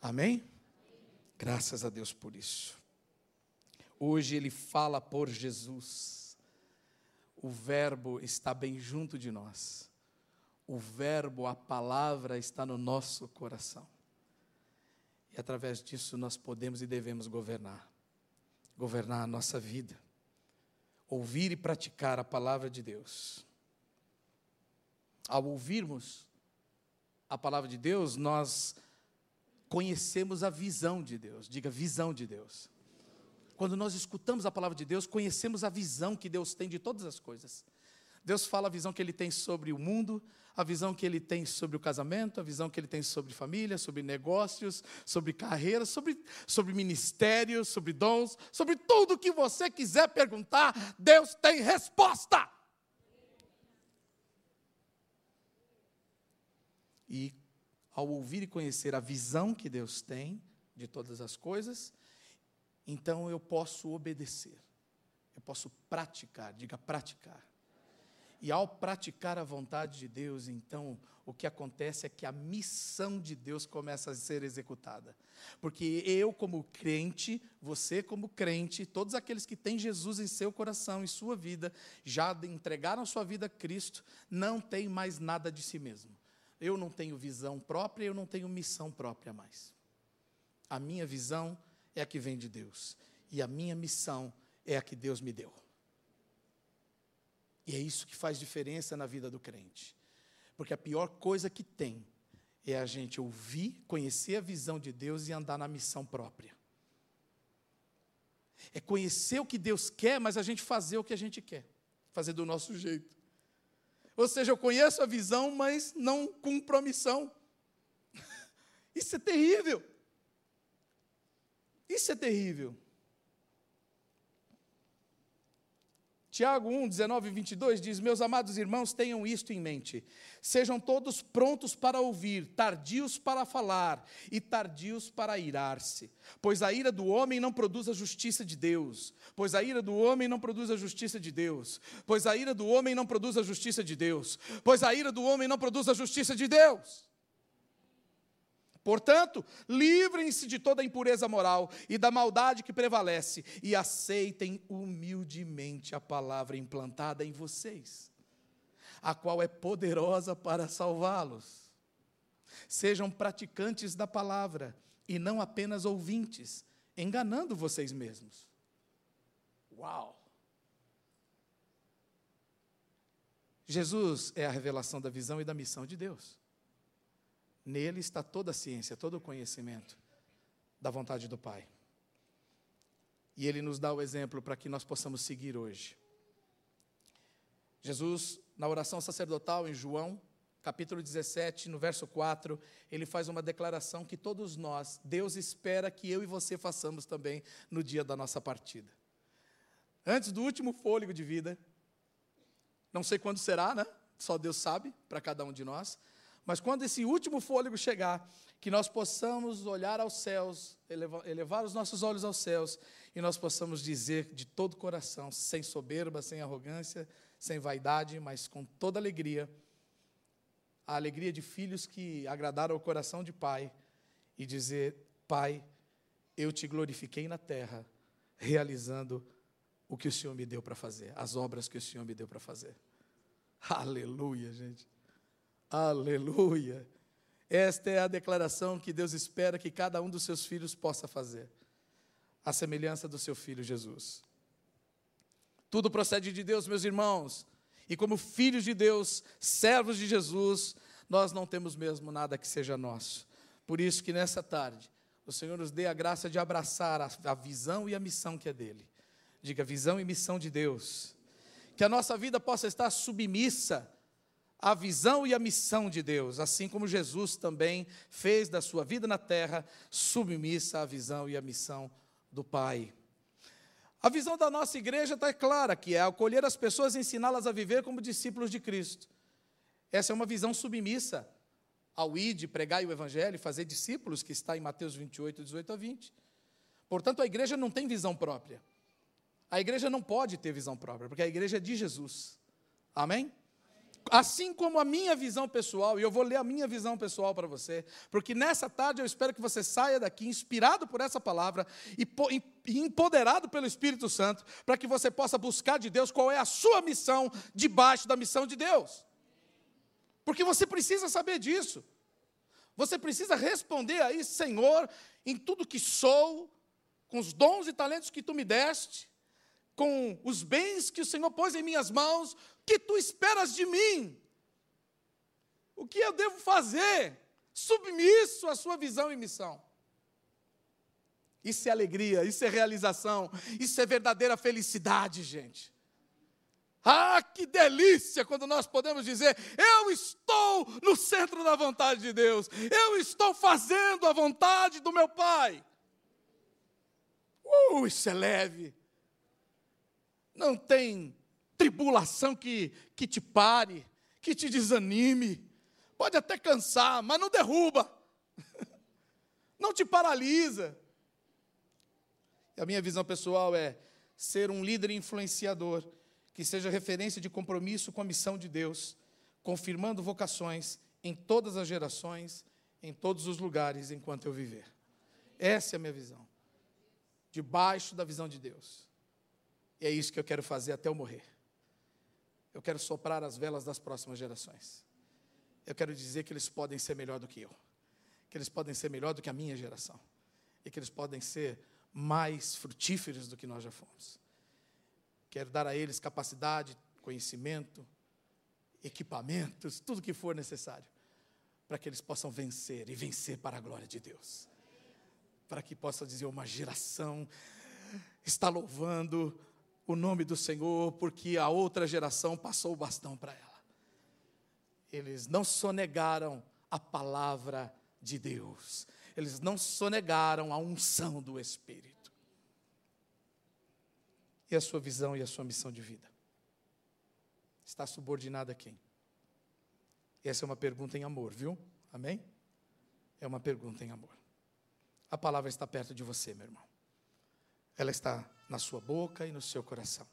Amém? Graças a Deus por isso. Hoje ele fala por Jesus. O Verbo está bem junto de nós. O Verbo, a palavra, está no nosso coração. E através disso nós podemos e devemos governar governar a nossa vida. Ouvir e praticar a palavra de Deus. Ao ouvirmos a palavra de Deus, nós conhecemos a visão de Deus. Diga, visão de Deus. Quando nós escutamos a palavra de Deus, conhecemos a visão que Deus tem de todas as coisas. Deus fala a visão que ele tem sobre o mundo, a visão que ele tem sobre o casamento, a visão que ele tem sobre família, sobre negócios, sobre carreira, sobre, sobre ministérios, sobre dons, sobre tudo que você quiser perguntar, Deus tem resposta. E ao ouvir e conhecer a visão que Deus tem de todas as coisas, então eu posso obedecer, eu posso praticar, diga praticar. E ao praticar a vontade de Deus, então, o que acontece é que a missão de Deus começa a ser executada. Porque eu, como crente, você, como crente, todos aqueles que têm Jesus em seu coração, em sua vida, já entregaram sua vida a Cristo, não tem mais nada de si mesmo. Eu não tenho visão própria, eu não tenho missão própria mais. A minha visão é a que vem de Deus, e a minha missão é a que Deus me deu. E é isso que faz diferença na vida do crente. Porque a pior coisa que tem é a gente ouvir, conhecer a visão de Deus e andar na missão própria. É conhecer o que Deus quer, mas a gente fazer o que a gente quer, fazer do nosso jeito. Ou seja, eu conheço a visão, mas não cumpro a missão. Isso é terrível. Isso é terrível. Tiago 1, 19 e 22 diz: Meus amados irmãos, tenham isto em mente. Sejam todos prontos para ouvir, tardios para falar e tardios para irar-se. Pois a ira do homem não produz a justiça de Deus. Pois a ira do homem não produz a justiça de Deus. Pois a ira do homem não produz a justiça de Deus. Pois a ira do homem não produz a justiça de Deus. Portanto, livrem-se de toda a impureza moral e da maldade que prevalece e aceitem humildemente a palavra implantada em vocês, a qual é poderosa para salvá-los. Sejam praticantes da palavra e não apenas ouvintes, enganando vocês mesmos. Uau! Jesus é a revelação da visão e da missão de Deus. Nele está toda a ciência, todo o conhecimento da vontade do Pai. E ele nos dá o exemplo para que nós possamos seguir hoje. Jesus, na oração sacerdotal em João, capítulo 17, no verso 4, ele faz uma declaração que todos nós, Deus espera que eu e você façamos também no dia da nossa partida. Antes do último fôlego de vida, não sei quando será, né? Só Deus sabe, para cada um de nós. Mas quando esse último fôlego chegar, que nós possamos olhar aos céus, elevar, elevar, os nossos olhos aos céus, e nós possamos dizer de todo o coração, sem soberba, sem arrogância, sem vaidade, mas com toda alegria, a alegria de filhos que agradaram o coração de pai, e dizer: Pai, eu te glorifiquei na terra, realizando o que o Senhor me deu para fazer, as obras que o Senhor me deu para fazer. Aleluia, gente. Aleluia. Esta é a declaração que Deus espera que cada um dos seus filhos possa fazer, a semelhança do seu filho Jesus. Tudo procede de Deus, meus irmãos, e como filhos de Deus, servos de Jesus, nós não temos mesmo nada que seja nosso. Por isso que nessa tarde, o Senhor nos dê a graça de abraçar a, a visão e a missão que é dele. Diga visão e missão de Deus. Que a nossa vida possa estar submissa a visão e a missão de Deus, assim como Jesus também fez da sua vida na terra submissa à visão e à missão do Pai. A visão da nossa igreja está clara, que é acolher as pessoas e ensiná-las a viver como discípulos de Cristo. Essa é uma visão submissa ao ID, pregar o evangelho, fazer discípulos, que está em Mateus 28, 18 a 20. Portanto, a igreja não tem visão própria. A igreja não pode ter visão própria, porque a igreja é de Jesus. Amém? Assim como a minha visão pessoal, e eu vou ler a minha visão pessoal para você, porque nessa tarde eu espero que você saia daqui inspirado por essa palavra e empoderado pelo Espírito Santo, para que você possa buscar de Deus qual é a sua missão debaixo da missão de Deus. Porque você precisa saber disso. Você precisa responder aí, Senhor, em tudo que sou, com os dons e talentos que tu me deste, com os bens que o Senhor pôs em minhas mãos, que tu esperas de mim? O que eu devo fazer? Submisso à sua visão e missão. Isso é alegria, isso é realização, isso é verdadeira felicidade, gente. Ah, que delícia quando nós podemos dizer: Eu estou no centro da vontade de Deus, eu estou fazendo a vontade do meu Pai. Uh, isso é leve. Não tem tribulação que, que te pare, que te desanime. Pode até cansar, mas não derruba. Não te paralisa. E a minha visão pessoal é ser um líder influenciador que seja referência de compromisso com a missão de Deus, confirmando vocações em todas as gerações, em todos os lugares enquanto eu viver. Essa é a minha visão. Debaixo da visão de Deus. E é isso que eu quero fazer até eu morrer. Eu quero soprar as velas das próximas gerações. Eu quero dizer que eles podem ser melhor do que eu. Que eles podem ser melhor do que a minha geração. E que eles podem ser mais frutíferos do que nós já fomos. Quero dar a eles capacidade, conhecimento, equipamentos, tudo que for necessário, para que eles possam vencer e vencer para a glória de Deus. Para que possa dizer uma geração está louvando o nome do Senhor, porque a outra geração passou o bastão para ela. Eles não sonegaram a palavra de Deus, eles não sonegaram a unção do Espírito. E a sua visão e a sua missão de vida? Está subordinada a quem? Essa é uma pergunta em amor, viu? Amém? É uma pergunta em amor. A palavra está perto de você, meu irmão. Ela está na sua boca e no seu coração.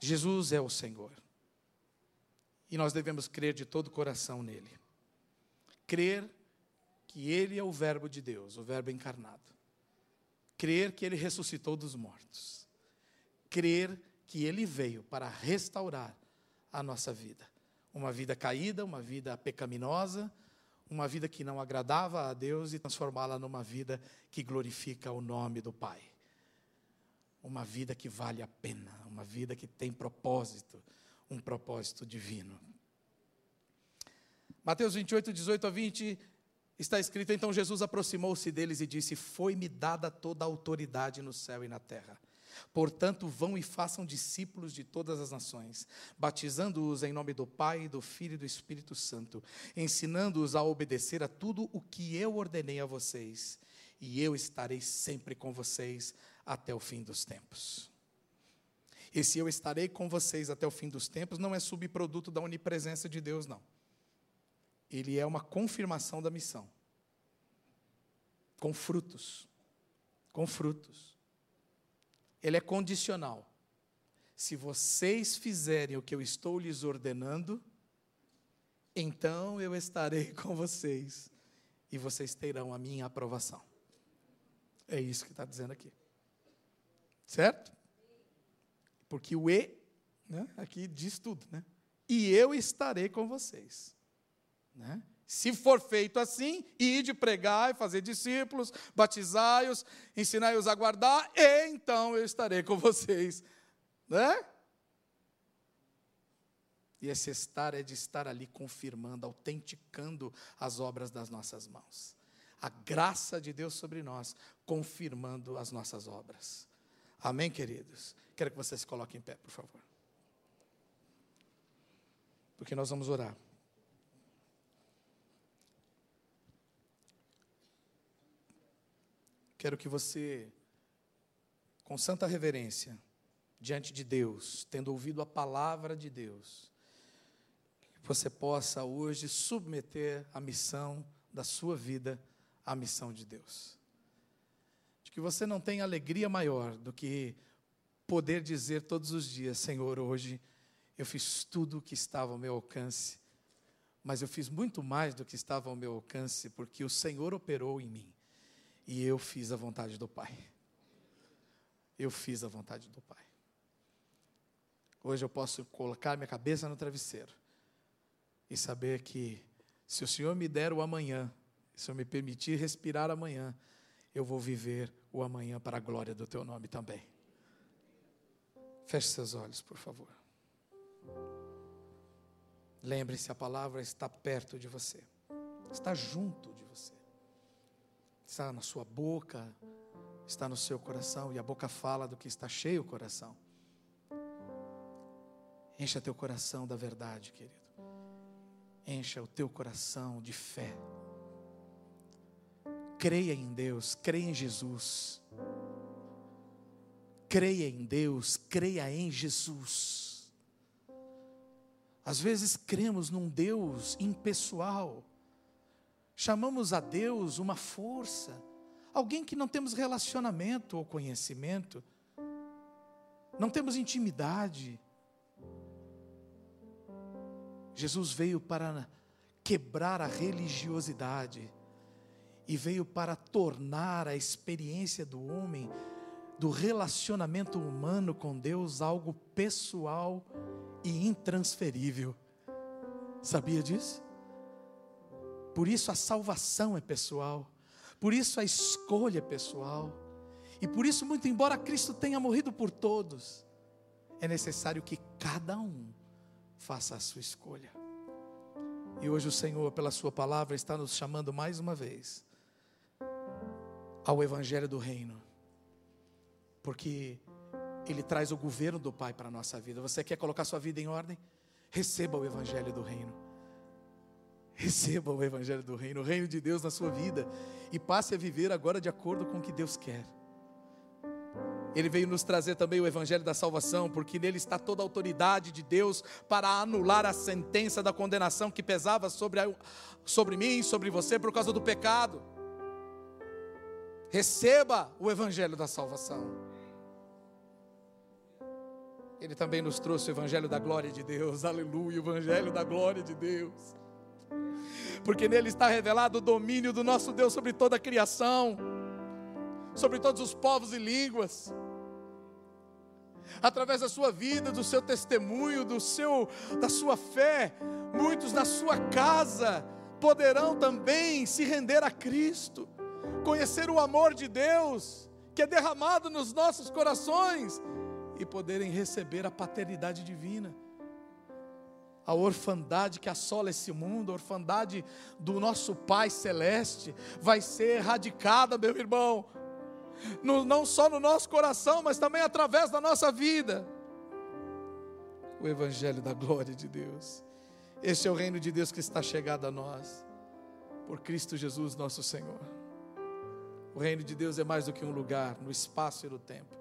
Jesus é o Senhor. E nós devemos crer de todo o coração nele. Crer que ele é o Verbo de Deus, o Verbo encarnado. Crer que ele ressuscitou dos mortos. Crer que ele veio para restaurar a nossa vida. Uma vida caída, uma vida pecaminosa, uma vida que não agradava a Deus e transformá-la numa vida que glorifica o nome do Pai uma vida que vale a pena, uma vida que tem propósito, um propósito divino. Mateus 28, 18 a 20, está escrito: Então Jesus aproximou-se deles e disse: Foi-me dada toda a autoridade no céu e na terra. Portanto, vão e façam discípulos de todas as nações, batizando-os em nome do Pai, do Filho e do Espírito Santo, ensinando-os a obedecer a tudo o que eu ordenei a vocês, e eu estarei sempre com vocês até o fim dos tempos. Esse eu estarei com vocês até o fim dos tempos não é subproduto da onipresença de Deus, não. Ele é uma confirmação da missão. Com frutos. Com frutos. Ele é condicional. Se vocês fizerem o que eu estou lhes ordenando, então eu estarei com vocês e vocês terão a minha aprovação. É isso que está dizendo aqui. Certo? Porque o E, né, aqui diz tudo, né? E eu estarei com vocês. Né? Se for feito assim, ide pregar e fazer discípulos, batizai-os, ensinai-os a guardar, e então eu estarei com vocês. Né? E esse estar é de estar ali confirmando, autenticando as obras das nossas mãos. A graça de Deus sobre nós, confirmando as nossas obras. Amém, queridos? Quero que vocês se coloquem em pé, por favor. Porque nós vamos orar. Quero que você, com santa reverência, diante de Deus, tendo ouvido a palavra de Deus, você possa hoje submeter a missão da sua vida à missão de Deus que você não tem alegria maior do que poder dizer todos os dias: Senhor, hoje eu fiz tudo o que estava ao meu alcance, mas eu fiz muito mais do que estava ao meu alcance, porque o Senhor operou em mim e eu fiz a vontade do Pai. Eu fiz a vontade do Pai. Hoje eu posso colocar minha cabeça no travesseiro e saber que, se o Senhor me der o amanhã, se eu me permitir respirar amanhã, eu vou viver o amanhã para a glória do teu nome também. Feche seus olhos, por favor. Lembre-se, a palavra está perto de você, está junto de você, está na sua boca, está no seu coração, e a boca fala do que está cheio o coração. Encha teu coração da verdade, querido. Encha o teu coração de fé. Creia em Deus, creia em Jesus. Creia em Deus, creia em Jesus. Às vezes cremos num Deus impessoal. Chamamos a Deus uma força, alguém que não temos relacionamento ou conhecimento. não temos intimidade. Jesus veio para quebrar a religiosidade e veio para tornar a experiência do homem, do relacionamento humano com Deus, algo pessoal e intransferível. Sabia disso? Por isso a salvação é pessoal, por isso a escolha é pessoal, e por isso, muito embora Cristo tenha morrido por todos, é necessário que cada um faça a sua escolha. E hoje o Senhor, pela Sua palavra, está nos chamando mais uma vez ao Evangelho do Reino, porque Ele traz o governo do Pai para a nossa vida. Você quer colocar sua vida em ordem? Receba o Evangelho do Reino. Receba o Evangelho do Reino, o reino de Deus na sua vida, e passe a viver agora de acordo com o que Deus quer. Ele veio nos trazer também o evangelho da salvação, porque nele está toda a autoridade de Deus para anular a sentença da condenação que pesava sobre, a, sobre mim, sobre você por causa do pecado. Receba o evangelho da salvação. Ele também nos trouxe o evangelho da glória de Deus. Aleluia, o evangelho da glória de Deus. Porque nele está revelado o domínio do nosso Deus sobre toda a criação, sobre todos os povos e línguas através da sua vida, do seu testemunho, do seu da sua fé, muitos na sua casa poderão também se render a Cristo, conhecer o amor de Deus que é derramado nos nossos corações e poderem receber a paternidade divina. A orfandade que assola esse mundo, a orfandade do nosso Pai Celeste, vai ser erradicada, meu irmão, no, não só no nosso coração, mas também através da nossa vida. O Evangelho da glória de Deus. Este é o reino de Deus que está chegado a nós, por Cristo Jesus, nosso Senhor. O reino de Deus é mais do que um lugar, no espaço e no tempo.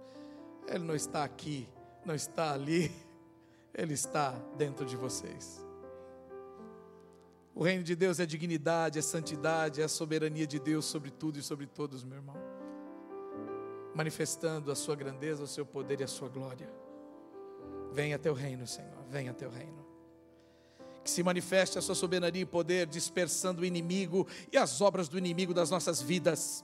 Ele não está aqui, não está ali, ele está dentro de vocês. O reino de Deus é dignidade, é santidade, é a soberania de Deus sobre tudo e sobre todos, meu irmão manifestando a sua grandeza, o seu poder e a sua glória. Venha teu reino, Senhor, venha teu reino. Que se manifeste a sua soberania e poder, dispersando o inimigo e as obras do inimigo das nossas vidas.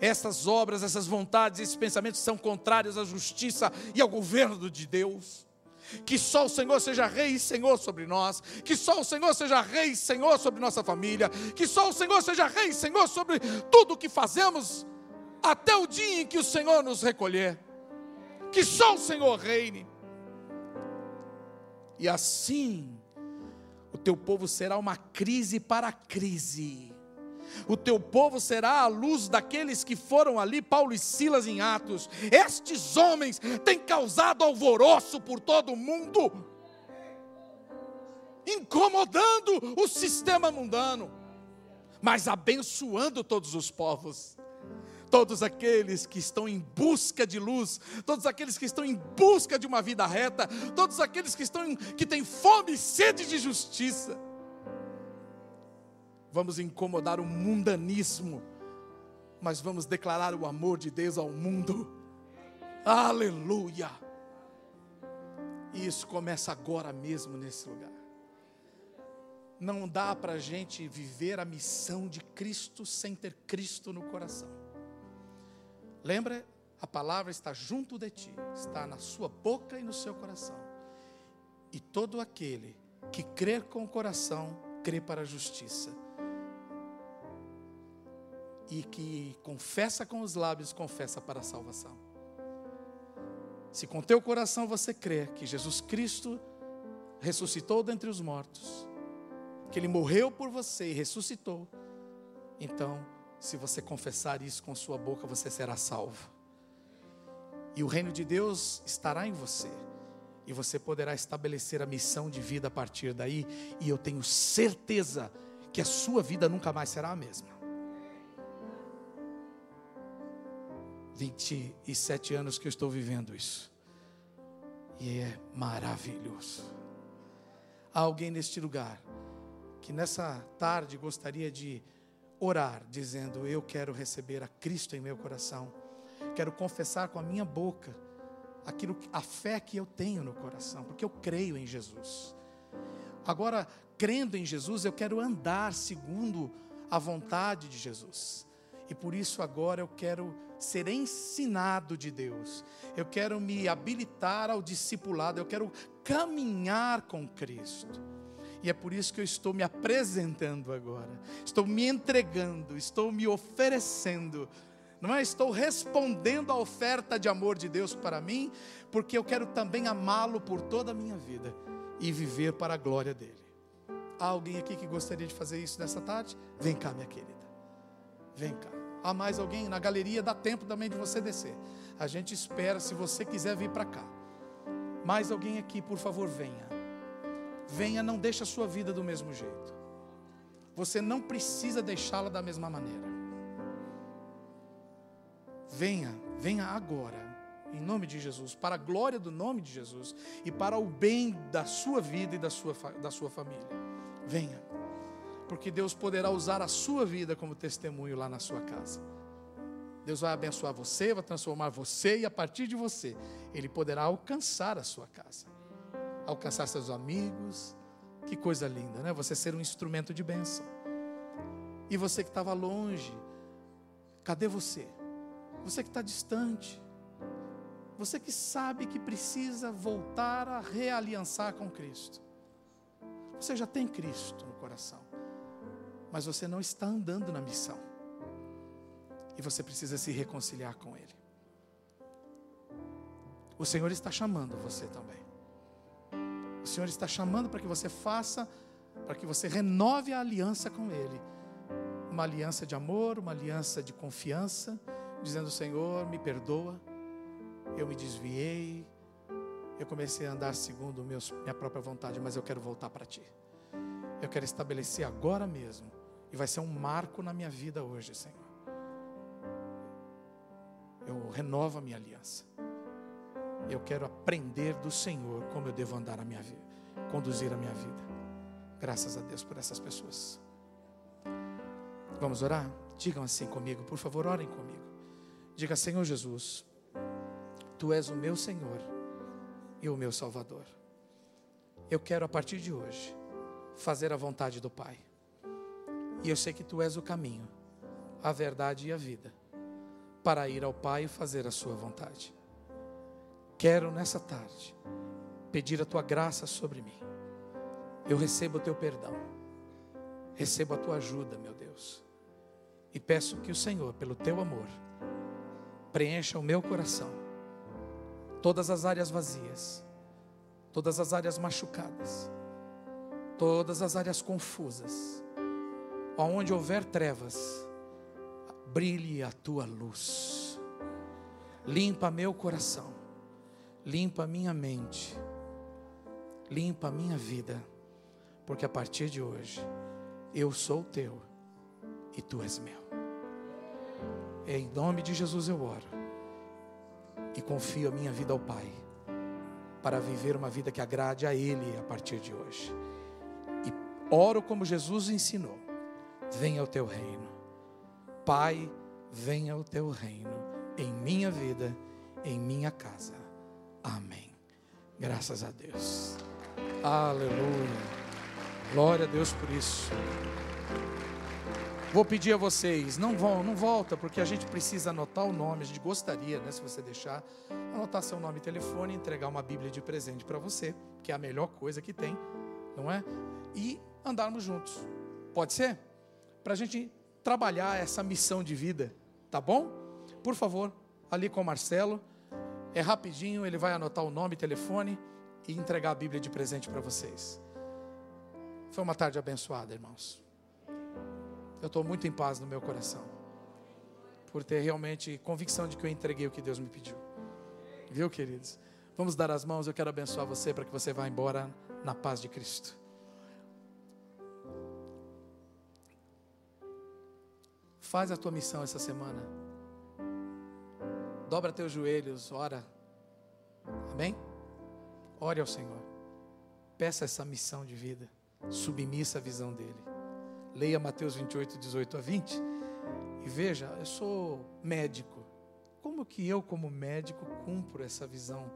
Essas obras, essas vontades, esses pensamentos são contrários à justiça e ao governo de Deus. Que só o Senhor seja Rei e Senhor sobre nós. Que só o Senhor seja Rei e Senhor sobre nossa família. Que só o Senhor seja Rei e Senhor sobre tudo o que fazemos até o dia em que o Senhor nos recolher. Que só o Senhor reine. E assim, o teu povo será uma crise para a crise. O teu povo será a luz daqueles que foram ali, Paulo e Silas em Atos. Estes homens têm causado alvoroço por todo o mundo, incomodando o sistema mundano, mas abençoando todos os povos todos aqueles que estão em busca de luz, todos aqueles que estão em busca de uma vida reta, todos aqueles que estão que têm fome e sede de justiça. Vamos incomodar o mundanismo, mas vamos declarar o amor de Deus ao mundo. Aleluia! E isso começa agora mesmo nesse lugar. Não dá para a gente viver a missão de Cristo sem ter Cristo no coração. Lembra? A palavra está junto de ti, está na sua boca e no seu coração. E todo aquele que crer com o coração, crê para a justiça. E que confessa com os lábios, confessa para a salvação. Se com teu coração você crer que Jesus Cristo ressuscitou dentre os mortos, que Ele morreu por você e ressuscitou, então se você confessar isso com sua boca, você será salvo. E o reino de Deus estará em você. E você poderá estabelecer a missão de vida a partir daí. E eu tenho certeza que a sua vida nunca mais será a mesma. 27 anos que eu estou vivendo isso. E é maravilhoso. Há alguém neste lugar que nessa tarde gostaria de orar, dizendo: Eu quero receber a Cristo em meu coração, quero confessar com a minha boca aquilo, a fé que eu tenho no coração, porque eu creio em Jesus. Agora, crendo em Jesus, eu quero andar segundo a vontade de Jesus. E por isso agora eu quero ser ensinado de Deus. Eu quero me habilitar ao discipulado, eu quero caminhar com Cristo. E é por isso que eu estou me apresentando agora. Estou me entregando, estou me oferecendo. Não é? Estou respondendo à oferta de amor de Deus para mim, porque eu quero também amá-lo por toda a minha vida e viver para a glória dele. Há alguém aqui que gostaria de fazer isso nessa tarde? Vem cá, minha querida. Vem cá. Há mais alguém na galeria? Dá tempo também de você descer. A gente espera, se você quiser vir para cá. Mais alguém aqui, por favor, venha. Venha, não deixe a sua vida do mesmo jeito. Você não precisa deixá-la da mesma maneira. Venha, venha agora, em nome de Jesus, para a glória do nome de Jesus e para o bem da sua vida e da sua, da sua família. Venha, porque Deus poderá usar a sua vida como testemunho lá na sua casa. Deus vai abençoar você, vai transformar você e a partir de você, Ele poderá alcançar a sua casa, alcançar seus amigos. Que coisa linda, né? Você ser um instrumento de bênção. E você que estava longe, cadê você? Você que está distante, você que sabe que precisa voltar a realiançar com Cristo. Você já tem Cristo no coração, mas você não está andando na missão. E você precisa se reconciliar com Ele. O Senhor está chamando você também. O Senhor está chamando para que você faça, para que você renove a aliança com Ele. Uma aliança de amor, uma aliança de confiança, dizendo: Senhor, me perdoa eu me desviei, eu comecei a andar segundo meus, minha própria vontade, mas eu quero voltar para Ti. Eu quero estabelecer agora mesmo, e vai ser um marco na minha vida hoje, Senhor. Eu renovo a minha aliança. Eu quero aprender do Senhor como eu devo andar a minha vida, conduzir a minha vida. Graças a Deus por essas pessoas. Vamos orar? Digam assim comigo, por favor, orem comigo. Diga, Senhor Jesus, Tu és o meu Senhor e o meu Salvador. Eu quero a partir de hoje fazer a vontade do Pai. E eu sei que Tu és o caminho, a verdade e a vida para ir ao Pai e fazer a Sua vontade. Quero nessa tarde pedir a Tua graça sobre mim. Eu recebo o Teu perdão, recebo a Tua ajuda, meu Deus, e peço que o Senhor, pelo Teu amor, preencha o meu coração todas as áreas vazias, todas as áreas machucadas, todas as áreas confusas, onde houver trevas, brilhe a tua luz, limpa meu coração, limpa minha mente, limpa minha vida, porque a partir de hoje eu sou teu e tu és meu. Em nome de Jesus eu oro e confio a minha vida ao Pai, para viver uma vida que agrade a Ele a partir de hoje. E oro como Jesus ensinou: venha o teu reino. Pai, venha o teu reino em minha vida, em minha casa. Amém. Graças a Deus. Aleluia. Glória a Deus por isso. Vou pedir a vocês, não vão, não volta, porque a gente precisa anotar o nome, a gente gostaria, né, se você deixar, anotar seu nome e telefone, entregar uma Bíblia de presente para você, que é a melhor coisa que tem, não é? E andarmos juntos. Pode ser? Para a gente trabalhar essa missão de vida, tá bom? Por favor, ali com o Marcelo, é rapidinho, ele vai anotar o nome telefone e entregar a Bíblia de presente para vocês. Foi uma tarde abençoada, irmãos eu estou muito em paz no meu coração. Por ter realmente convicção de que eu entreguei o que Deus me pediu. Viu, queridos? Vamos dar as mãos, eu quero abençoar você para que você vá embora na paz de Cristo. Faz a tua missão essa semana. Dobra teus joelhos, ora. Amém? Ore ao Senhor. Peça essa missão de vida, submissa à visão dele. Leia Mateus 28, 18 a 20. E veja, eu sou médico. Como que eu, como médico, cumpro essa visão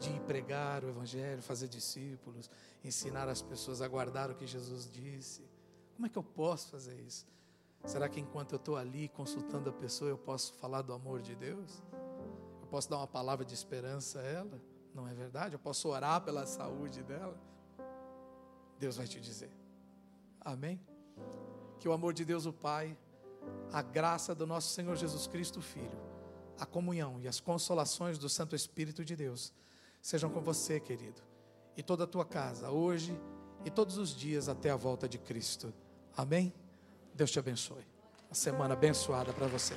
de pregar o Evangelho, fazer discípulos, ensinar as pessoas a guardar o que Jesus disse? Como é que eu posso fazer isso? Será que enquanto eu estou ali consultando a pessoa, eu posso falar do amor de Deus? Eu posso dar uma palavra de esperança a ela? Não é verdade? Eu posso orar pela saúde dela? Deus vai te dizer. Amém? Que o amor de Deus, o Pai, a graça do nosso Senhor Jesus Cristo, Filho, a comunhão e as consolações do Santo Espírito de Deus sejam com você, querido, e toda a tua casa, hoje e todos os dias até a volta de Cristo. Amém? Deus te abençoe. Uma semana abençoada para você.